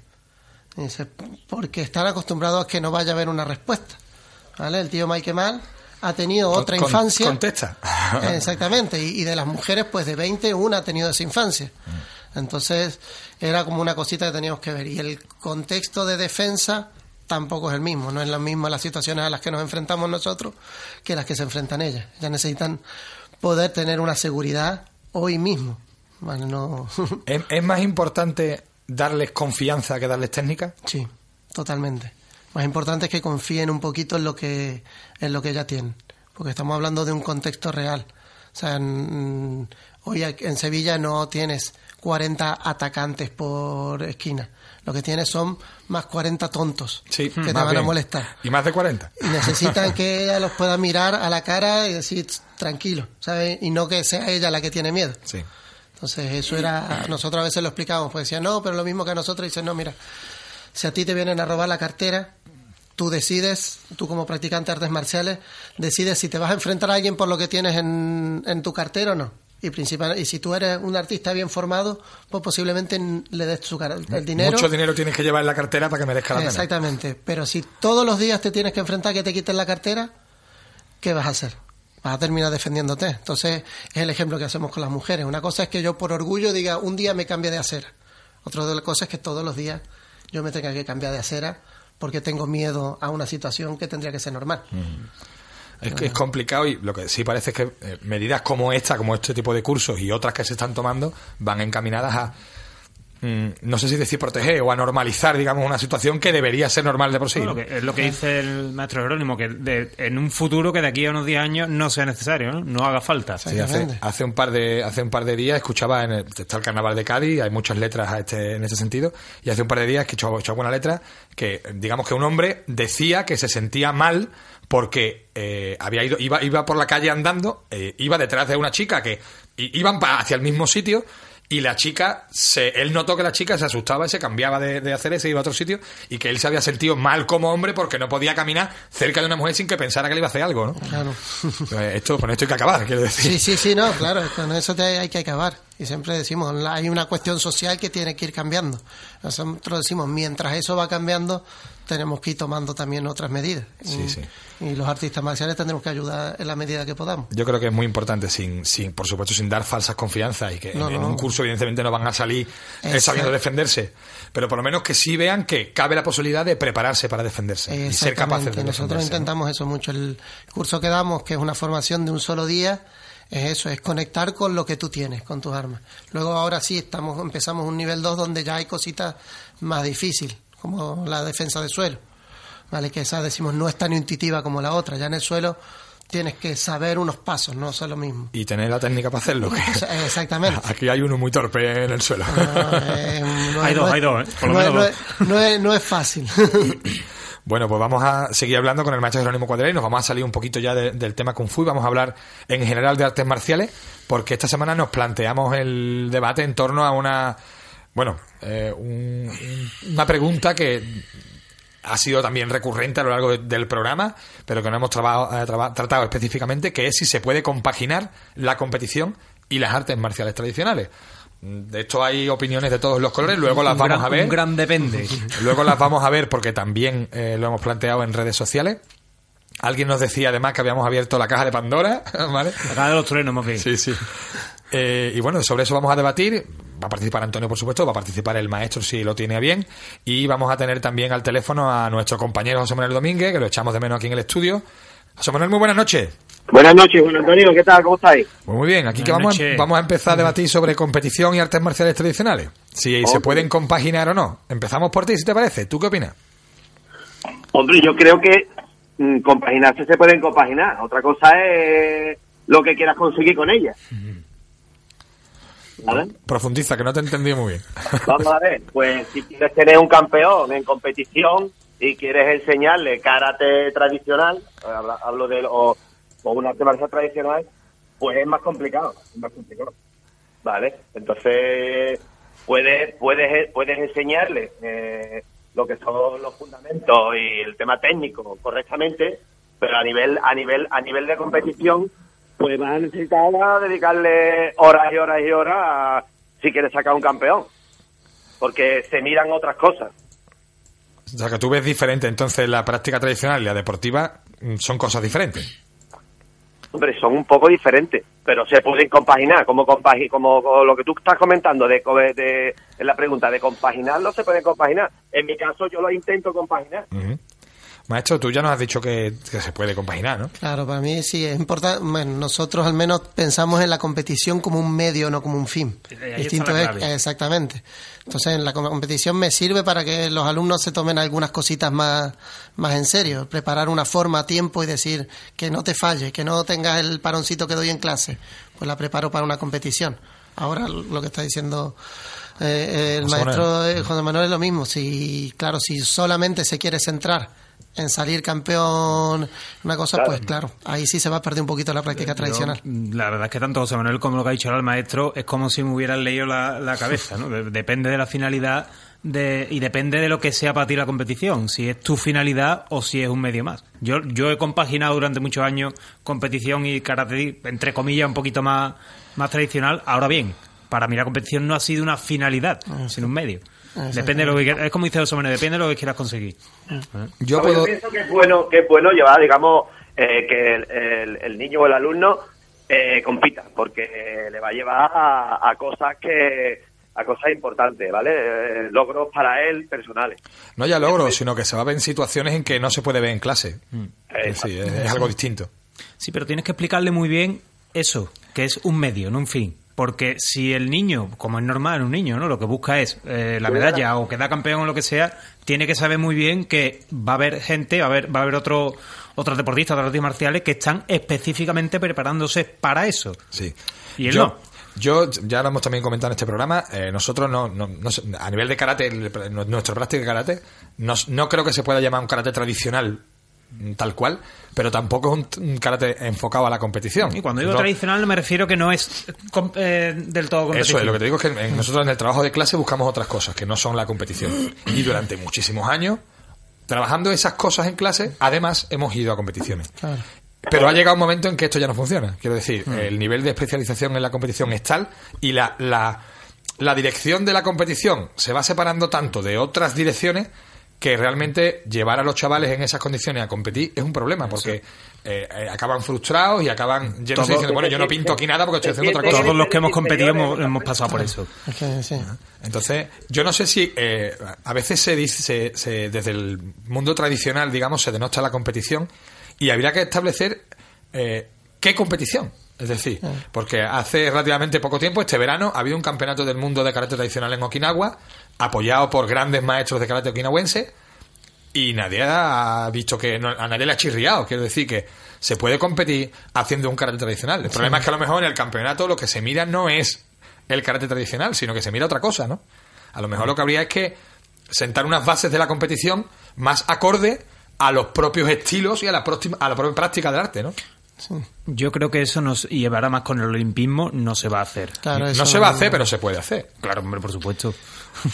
Y dice, porque están acostumbrados a que no vaya a haber una respuesta. ¿Vale? El tío Mike Mal ha tenido otra Con- infancia. Contesta. Exactamente, y, y de las mujeres, pues de 20, una ha tenido esa infancia. Entonces, era como una cosita que teníamos que ver. Y el contexto de defensa tampoco es el mismo, no es la misma las situaciones a las que nos enfrentamos nosotros que las que se enfrentan ellas. Ellas necesitan poder tener una seguridad hoy mismo. Vale, no. ¿Es, es más importante darles confianza que darles técnica? Sí, totalmente. Más importante es que confíen un poquito en lo que en lo que ya tienen, porque estamos hablando de un contexto real. O sea, en- hoy en Sevilla no tienes 40 atacantes por esquina. Lo que tienes son más 40 tontos Sí, que te van a molestar. ¿Y más de 40? Y necesitan que ella los pueda mirar a la cara y decir tranquilo, ¿sabes? Y no que sea ella la que tiene miedo. Sí. Entonces, eso era. Nosotros a veces lo explicábamos, pues decían, no, pero lo mismo que a nosotros. Dicen, no, mira, si a ti te vienen a robar la cartera, tú decides, tú como practicante de artes marciales, decides si te vas a enfrentar a alguien por lo que tienes en, en tu cartera o no. Y, principal, y si tú eres un artista bien formado, pues posiblemente le des su el dinero. Mucho dinero tienes que llevar en la cartera para que merezca la pena. Exactamente. Pero si todos los días te tienes que enfrentar a que te quiten la cartera, ¿qué vas a hacer? Vas a terminar defendiéndote. Entonces, es el ejemplo que hacemos con las mujeres. Una cosa es que yo por orgullo diga, un día me cambie de acera. Otra de las cosas es que todos los días yo me tenga que cambiar de acera porque tengo miedo a una situación que tendría que ser normal. Es que es complicado y lo que sí parece es que eh, medidas como esta, como este tipo de cursos y otras que se están tomando, van encaminadas a, mm, no sé si decir proteger o a normalizar, digamos, una situación que debería ser normal de por sí. Bueno, ¿no? lo que- es lo que dice el maestro Jerónimo, que de- en un futuro que de aquí a unos 10 años no sea necesario, no, no haga falta. Sí, hace, hace un par de hace un par de días escuchaba en el, está el carnaval de Cádiz hay muchas letras a este, en ese sentido y hace un par de días que he hecho una letra que digamos que un hombre decía que se sentía mal porque eh, había ido iba iba por la calle andando eh, iba detrás de una chica que i- iban pa- hacia el mismo sitio y la chica, se, él notó que la chica se asustaba y se cambiaba de, de hacer ese, iba a otro sitio, y que él se había sentido mal como hombre porque no podía caminar cerca de una mujer sin que pensara que le iba a hacer algo, ¿no? Claro. Eh, Esto, con esto hay que acabar, quiero decir. Sí, sí, sí, no, claro, con eso te- hay que acabar. Y siempre decimos, hay una cuestión social que tiene que ir cambiando. Nosotros decimos, mientras eso va cambiando, tenemos que ir tomando también otras medidas. Sí, y, sí. y los artistas marciales tendremos que ayudar en la medida que podamos. Yo creo que es muy importante, sin, sin por supuesto, sin dar falsas confianzas y que No, en, un curso, evidentemente, no van a salir eh, sabiendo defenderse, pero por lo menos que sí vean que cabe la posibilidad de prepararse para defenderse y ser capaces de. Nosotros intentamos eso mucho. El curso que damos, que es una formación de un solo día, es eso, es conectar con lo que tú tienes, con tus armas. Luego ahora sí estamos, empezamos un nivel 2 donde ya hay cositas más difíciles, como la defensa de suelo. Vale, que esa decimos no es tan intuitiva como la otra. Ya en el suelo tienes que saber unos pasos, no es lo mismo. Y tener la técnica para hacerlo. que- Exactamente. Aquí hay uno muy torpe en el suelo. No, eh, no Hay es- dos, no hay dos, ¿eh? Por lo no es- menos no dos. es- no es- no es fácil. Bueno, pues vamos a seguir hablando con el maestro Jerónimo Cuadrera y nos vamos a salir un poquito ya de- del tema Kung Fu y vamos a hablar en general de artes marciales porque esta semana nos planteamos el debate en torno a una, bueno, eh, un- un- una pregunta que ha sido también recurrente a lo largo de- del programa, pero que no hemos traba- eh, traba- tratado específicamente, que es si se puede compaginar la competición y las artes marciales tradicionales. De esto hay opiniones de todos los colores, luego las Un vamos gran- a ver. Un gran depende. Luego las vamos a ver porque también eh, lo hemos planteado en redes sociales. Alguien nos decía además que habíamos abierto la caja de Pandora, ¿vale? Acá de los truenos, más bien. Sí, sí. Eh, y bueno, sobre eso vamos a debatir. va a participar Antonio, por supuesto, va a participar el maestro si lo tiene a bien. Y vamos a tener también al teléfono a nuestro compañero José Manuel Domínguez, que lo echamos de menos aquí en el estudio. José Manuel, muy buenas noches. Buenas noches, Juan Antonio, ¿qué tal? ¿Cómo estáis? Pues muy bien, aquí que vamos a, noches. vamos a empezar a debatir sobre competición y artes marciales tradicionales. Si se pueden compaginar o no. Empezamos por ti, si te parece. ¿Tú qué opinas? Hombre, yo creo que mm, compaginarse se pueden compaginar. Otra cosa es lo que quieras conseguir con ella. ¿Vale? Profundiza, que no te he entendido muy bien. Vamos a ver, pues si quieres tener un campeón en competición y quieres enseñarle karate tradicional, habla- hablo de o, o un arte marcial tradicional, pues es más complicado, es más complicado. ¿Vale? Entonces, puedes puedes puedes enseñarle eh, lo que son los fundamentos y el tema técnico correctamente, pero a nivel a nivel a nivel de competición pues vas a necesitar dedicarle horas y horas y horas a- si quieres sacar un campeón porque se miran otras cosas. O sea, que tú ves diferente. Entonces, la práctica tradicional y la deportiva mm, son cosas diferentes. Hombre, son un poco diferentes, pero se pueden compaginar, como compagi como, como lo que tú estás comentando de, co- de- en la pregunta de compaginarlo, se pueden compaginar. En mi caso, yo lo intento compaginar. Maestro, tú ya nos has dicho que, que se puede compaginar, ¿no? Claro, para mí sí es importante. Bueno, nosotros al menos pensamos en la competición como un medio, no como un fin. Distinto es, exactamente. Entonces, en la com- competición me sirve para que los alumnos se tomen algunas cositas más, más en serio. Preparar una forma a tiempo y decir que no te falle, que no tengas el paroncito que doy en clase. Pues la preparo para una competición. Ahora lo que está diciendo eh, el José maestro eh, José Manuel es lo mismo. Si, claro, si solamente se quiere centrar en salir campeón, una cosa, Claro. pues claro, ahí sí se va a perder un poquito la práctica tradicional. Yo, mm, la verdad es que tanto José Manuel como lo que ha dicho ahora el maestro es como si me hubieran leído la, la cabeza, ¿no? De- depende de la finalidad de, y depende de lo que sea para ti la competición, si es tu finalidad o si es un medio más. Yo, yo he compaginado durante muchos años competición y karate, entre comillas, un poquito más, más tradicional. Ahora bien, para mí la competición no ha sido una finalidad, sino un medio. Depende de lo que quieras- es como dice José Manuel, depende de lo que quieras conseguir. Yo Hombre, puedo... pienso que es bueno, que es bueno llevar, digamos, eh, que el, el- el niño o el alumno eh, compita, porque le va a llevar a, a cosas que a cosas importantes, ¿vale? Eh, logros para él personales. No ya logro, sino que se va a ver en situaciones en que no se puede ver en clase. Mm. Es algo distinto. Sí, pero tienes que explicarle muy bien eso, que es un medio, no un fin. Porque si el niño, como es normal, un niño, ¿no? Lo que busca es eh, la medalla o quedar campeón o lo que sea, tiene que saber muy bien que va a haber gente, va a haber, va a haber otro, otros deportistas, otros artes marciales que están específicamente preparándose para eso. Sí. Y él yo, no. yo, ya lo hemos también comentado en este programa, eh, nosotros no, no, no a nivel de karate, el- nuestra práctica de karate, no, no creo que se pueda llamar un karate tradicional tal cual, pero tampoco es un, karate enfocado a la competición. Y cuando digo tradicional me refiero que no es eh, del todo Eso competitivo. es, lo que te digo es que en- nosotros en el trabajo de clase buscamos otras cosas que no son la competición. Y durante muchísimos años, trabajando esas cosas en clase, además hemos ido a competiciones. Claro. Pero ha llegado un momento en que esto ya no funciona. Quiero decir, el nivel de especialización en la competición es tal y la, la, la dirección de la competición se va separando tanto de otras direcciones que realmente llevar a los chavales en esas condiciones a competir es un problema porque eh, eh, acaban frustrados y acaban diciendo, bueno, yo no pinto aquí nada porque estoy haciendo otra cosa. Todos los que hemos competido hemos, hemos pasado por eso. Entonces, yo no sé si eh, a veces se dice, se- se- desde el mundo tradicional, digamos, se denota la competición y habría que establecer eh, qué competición. Es decir, porque hace relativamente poco tiempo, este verano, ha habido un campeonato del mundo de karate tradicional en Okinawa, apoyado por grandes maestros de karate okinawense, y nadie ha visto que no- a nadie le ha chirriado. Quiero decir que se puede competir haciendo un karate tradicional. El problema es que a lo mejor en el campeonato lo que se mira no es el karate tradicional, sino que se mira otra cosa, ¿no? A lo mejor lo que habría es que sentar unas bases de la competición más acorde a los propios estilos y a la, próxima- a la propia práctica del arte, ¿no? Yo creo que eso nos llevará más con el olimpismo, no se va a hacer. Claro, no se va a hacer, pero se puede hacer. Claro, hombre, por supuesto.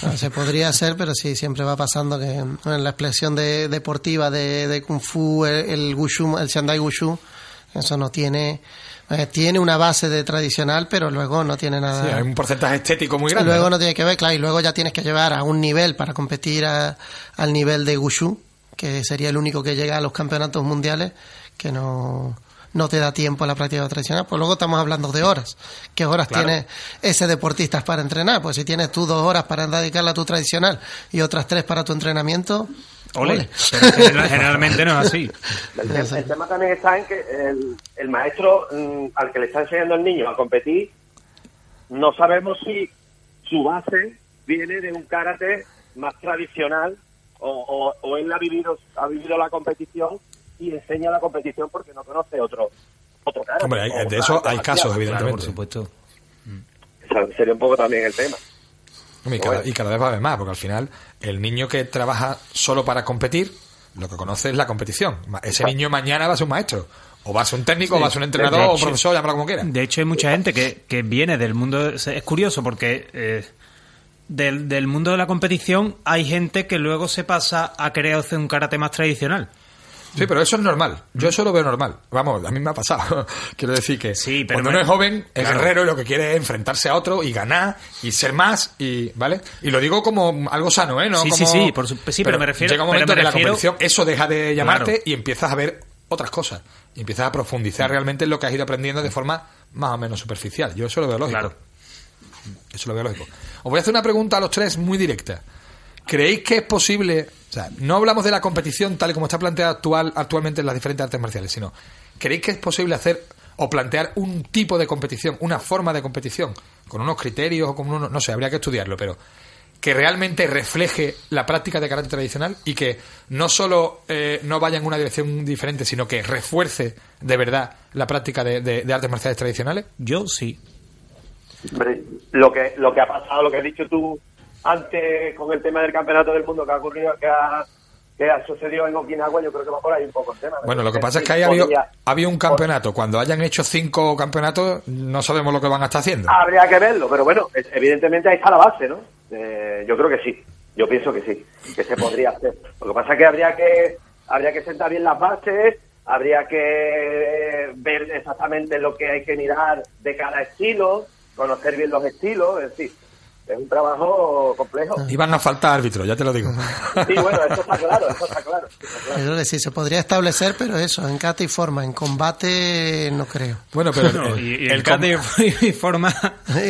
Claro, se podría hacer, pero sí, siempre va pasando que en la expresión de- deportiva de, de Kung Fu, el, el Wushu, el Shandai Wushu, eso no tiene, eh, tiene una base de tradicional, pero luego no tiene nada. Sí, hay un porcentaje estético muy Y grande. luego ¿no? no tiene que ver, claro, y luego ya tienes que llevar a un nivel para competir a- al nivel de Wushu, que sería el único que llega a los campeonatos mundiales, que no, no te da tiempo a la práctica tradicional, pues luego estamos hablando de horas. ¿Qué horas tiene ese deportista para entrenar? Pues si tienes tú dos horas para dedicarla a tu tradicional y otras tres para tu entrenamiento, Ole. ole. Pero general- generalmente no es así. El, tema- el tema también está en que el, el maestro mm, al que le está enseñando al niño a competir, no sabemos si su base viene de un karate más tradicional o, o- o él ha vivido, ha vivido la competición y enseña la competición porque no conoce otro otro karate. Hombre, hay- de eso hay casos, Claro, evidentemente. por supuesto. O sea, sería un poco también el tema. Y cada, y cada vez va a haber más, porque al final el niño que trabaja solo para competir, lo que conoce es la competición. Ese niño mañana va a ser un maestro, o va a ser un técnico, o va a ser un entrenador, o profesor, llámalo como quiera. De hecho, hay mucha gente que, que viene del mundo. Es curioso porque eh, del, del mundo de la competición hay gente que luego se pasa a querer hacer un karate más tradicional. Sí, pero eso es normal. Yo eso lo veo normal. Vamos, a mí me ha pasado. Quiero decir que Sí, pero cuando me- uno es joven, es Claro. guerrero y lo que quiere es enfrentarse a otro y ganar y ser más y, ¿vale? Y lo digo como algo sano, ¿eh? No Sí, como- sí, sí, por su- sí, pero me refiero- Llega un momento me que la competición eso deja de llamarte Claro. y empiezas a ver otras cosas. Y empiezas a Mm. profundizar realmente en lo que has ido aprendiendo de forma más o menos superficial. Yo eso lo veo lógico. Claro. Eso lo veo lógico. Os voy a hacer una pregunta a los tres muy directa. ¿Creéis que es posible, o sea, no hablamos de la competición tal y como está planteada actual, actualmente en las diferentes artes marciales, sino, ¿creéis que es posible hacer o plantear un tipo de competición, una forma de competición, con unos criterios o con unos, no sé, habría que estudiarlo, pero que realmente refleje la práctica de karate tradicional y que no solo eh, no vaya en una dirección diferente, sino que refuerce de verdad la práctica de, de- de artes marciales tradicionales? Yo sí. Hombre, lo que lo que ha pasado, lo que has dicho tú antes con el tema del campeonato del mundo que ha ocurrido, que ha, que ha sucedido en Okinawa, yo creo que va por ahí un poco el tema. Bueno, lo que pasa es que ahí había, había un campeonato. Cuando hayan hecho cinco campeonatos, no sabemos lo que van a estar haciendo. Habría que verlo, pero bueno, evidentemente ahí está la base, ¿no? Eh, yo creo que sí, yo pienso que sí, que se podría hacer. Lo que pasa es que habría que habría que sentar bien las bases, habría que ver exactamente lo que hay que mirar de cada estilo, conocer bien los estilos, es decir, es un trabajo complejo. Y van a faltar árbitros, ya te lo digo. Sí, bueno, eso está claro, eso está claro. está claro. Eso se podría establecer, pero eso, en cata y forma. En combate no creo. Bueno, pero No, el, y, y el el cate y forma.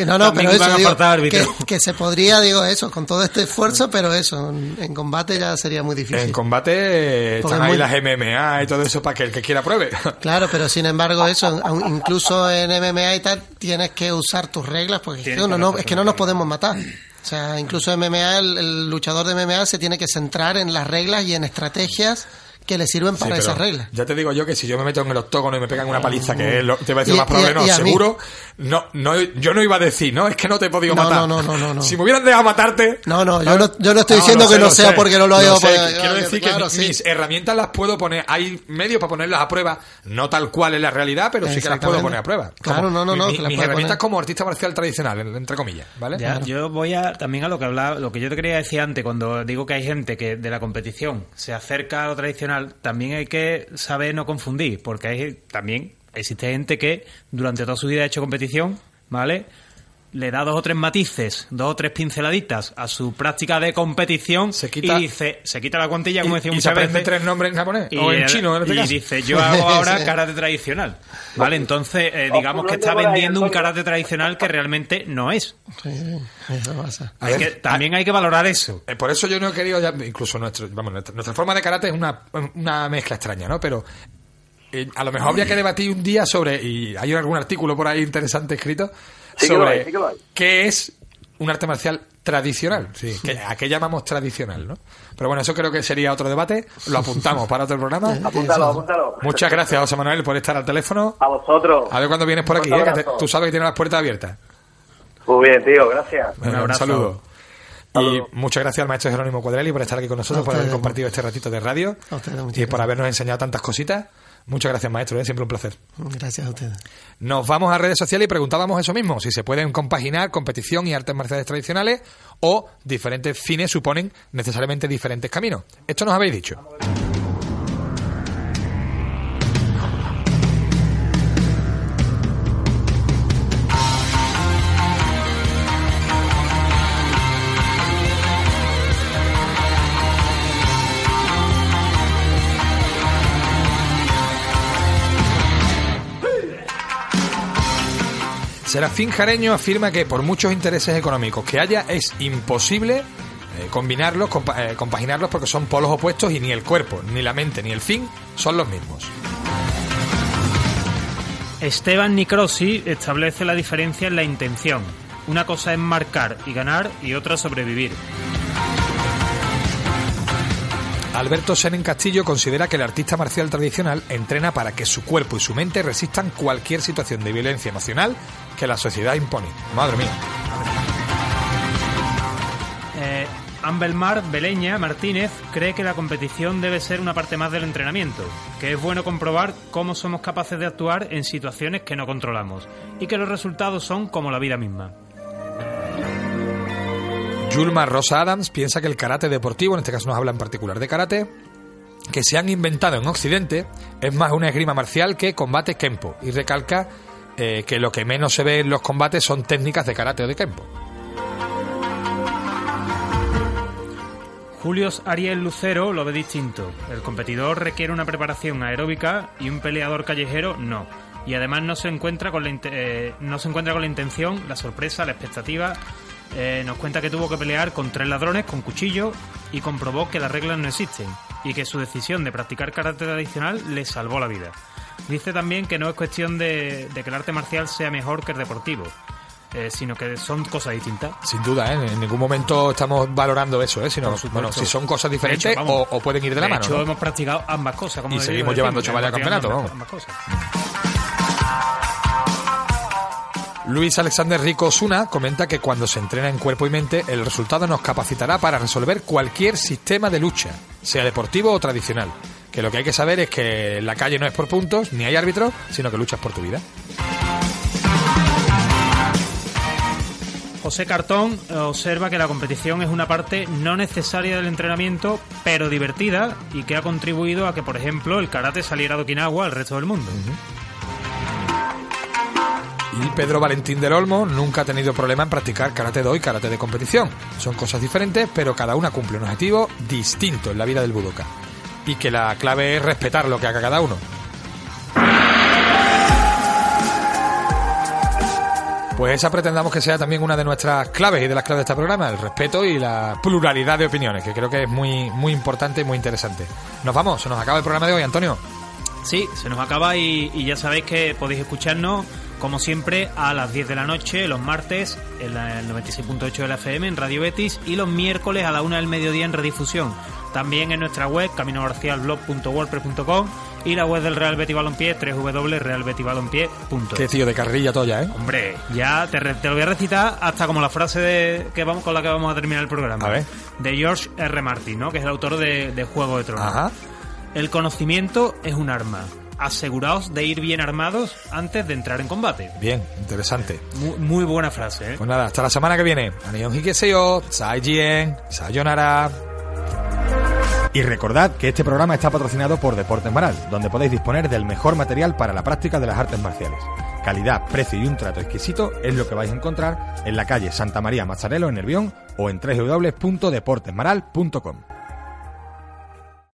No, no, pero eso, van a digo, faltar que, árbitros. que se podría, digo eso, con todo este esfuerzo, pero eso, en, combate ya sería muy difícil. en combate Porque están es ahí muy- las MMA y todo eso para que el que quiera pruebe. Claro, pero sin embargo eso, incluso en MMA y tal, tienes que usar tus reglas, porque uno no, es que no nos podemos matar. O sea, incluso MMA, el, el luchador de MMA se tiene que centrar en las reglas y en estrategias que le sirven Sí, para pero esas reglas. Ya te digo yo que si yo me meto en el octógono y me pegan una paliza, que es lo, te va a decir Y- más probable, y- no, mí. seguro, no, no, yo no iba a decir, no, es que no te he podido No, matar. no, no, no, no. Si me hubieran dejado matarte. No, no, yo no- yo no estoy diciendo que no sea sé, porque no lo haya Quiero decir claro, que sí. mis herramientas las puedo poner, hay medios para ponerlas a prueba, no tal cual es la realidad, pero sí que las puedo poner a prueba. Claro, Como no, no, no, mi- que las mis herramientas poner. como artista marcial tradicional, entre comillas, ¿vale? Ya, Yo voy a también a lo que hablaba, lo que yo te quería decir antes, cuando digo que hay gente que de la competición se acerca a lo tradicional, también hay que saber no confundir, porque hay también existe gente que durante toda su vida ha hecho competición, ¿vale? Le da dos o tres matices, dos o tres pinceladitas a su práctica de competición Se quita- y dice, se quita la cuantilla, como Y, decía y se muchas aprende veces. tres nombres en japonés, Y, o en chino, en este y caso. dice, yo hago ahora karate tradicional. Vale, entonces eh, digamos que está vendiendo un karate tradicional que realmente no es. Sí, sí, eso pasa. A Es ver, que también hay que valorar eso. Eh, Por eso yo no he querido, ya- incluso nuestro, vamos, nuestra, nuestra forma de karate es una, una mezcla extraña, ¿no? Pero eh, a lo mejor habría que debatir un día sobre, y hay algún artículo por ahí interesante escrito, Sí que lo sobre hay, sí que lo hay. qué es un arte marcial tradicional, sí, que- a qué llamamos tradicional, ¿no? Pero bueno, eso creo que sería otro debate, lo apuntamos para otro programa. Apúntalo, apúntalo. Muchas gracias, José Manuel, por estar al teléfono. A vosotros. A ver cuándo vienes por Un aquí, ¿eh? que te- abrazo. tú sabes que tienes las puertas abiertas. Muy bien, tío, gracias. Abrazo. saludo. Y muchas gracias al maestro Jerónimo Cuadrelli por estar aquí con nosotros, por haber compartido este ratito de radio y por habernos enseñado tantas cositas. Muchas gracias, maestro, ¿eh? siempre un placer. Gracias a ustedes. Nos vamos a redes sociales y preguntábamos eso mismo, si se pueden compaginar competición y artes marciales tradicionales o diferentes fines suponen necesariamente diferentes caminos. Esto nos habéis dicho. Serafín Jareño afirma que por muchos intereses económicos que haya es imposible eh, combinarlos, compa- eh, compaginarlos porque son polos opuestos y ni el cuerpo, ni la mente, ni el fin son los mismos. Esteban Nicrosi establece la diferencia en la intención. Una cosa es marcar y ganar y otra sobrevivir. Alberto Senen Castillo considera que el artista marcial tradicional entrena para que su cuerpo y su mente resistan cualquier situación de violencia emocional que la sociedad impone. Madre mía. Eh, Ambelmar Beleña Martínez cree que la competición debe ser una parte más del entrenamiento, que es bueno comprobar cómo somos capaces de actuar en situaciones que no controlamos y que los resultados son como la vida misma. Yulma Rosa Adams piensa que el karate deportivo, en este caso nos habla en particular de karate, que se han inventado en Occidente, es más una esgrima marcial que combate kempo y recalca eh, que lo que menos se ve en los combates son técnicas de karate o de kempo. Julius Ariel Lucero lo ve distinto. El competidor requiere una preparación aeróbica y un peleador callejero no. Y además no se encuentra con la, eh, no se encuentra con la intención, la sorpresa, la expectativa. Eh, nos cuenta que tuvo que pelear con tres ladrones con cuchillo y comprobó que las reglas no existen y que su decisión de practicar karate tradicional le salvó la vida. Dice también que no es cuestión de, de que el arte marcial sea mejor que el deportivo, eh, sino que son cosas distintas. Sin duda, ¿eh? en ningún momento estamos valorando eso, ¿eh? sino bueno, si son cosas diferentes hecho, vamos, o, o pueden ir de la de mano. hecho, ¿no? hemos practicado ambas cosas. Como Y seguimos llevando chavales a campeonato, ambas- vamos. ambas cosas. Luis Alexander Rico Osuna comenta que cuando se entrena en cuerpo y mente, el resultado nos capacitará para resolver cualquier sistema de lucha, sea deportivo o tradicional. Que lo que hay que saber es que la calle no es por puntos, ni hay árbitros, sino que luchas por tu vida. José Cartón observa que la competición es una parte no necesaria del entrenamiento, pero divertida y que ha contribuido a que, por ejemplo, el karate saliera de Okinawa al resto del mundo. Y Pedro Valentín del Olmo nunca ha tenido problema en practicar karate do y karate de competición. Son cosas diferentes, pero cada una cumple un objetivo distinto en la vida del budoka. Y que la clave es respetar lo que haga cada uno. Pues esa pretendamos que sea también una de nuestras claves y de las claves de este programa, el respeto y la pluralidad de opiniones, que creo que es muy, muy importante y muy interesante. Nos vamos, se nos acaba el programa de hoy, Antonio. Sí, se nos acaba y, y ya sabéis que podéis escucharnos, como siempre, a las 10 de la noche, los martes, en el 96.8 de la FM, en Radio Betis, y los miércoles a la 1 del mediodía en redifusión. También en nuestra web, caminogarcialblog.wordpress.com y la web del Real Betis Balompié, www.realbetibalompié.es. Qué tío de carrilla toya, ¿eh? Hombre, ya te, lo voy a recitar hasta como la frase de, que vamos con la que vamos a terminar el programa. A ver. De George R. Martin, ¿no? Que es el autor de, de Juego de Tronos. Ajá. El conocimiento es un arma. Aseguraos de ir bien armados antes de entrar en combate. Bien, interesante. Muy, muy buena frase, ¿eh? Pues nada, hasta la semana que viene. Anion Hikeseo, Saijien, Sayonara. Y recordad que este programa está patrocinado por Deportes Maral, donde podéis disponer del mejor material para la práctica de las artes marciales. Calidad, precio y un trato exquisito es lo que vais a encontrar en la calle Santa María Mazzarello en Nervión o en www.deportesmaral.com.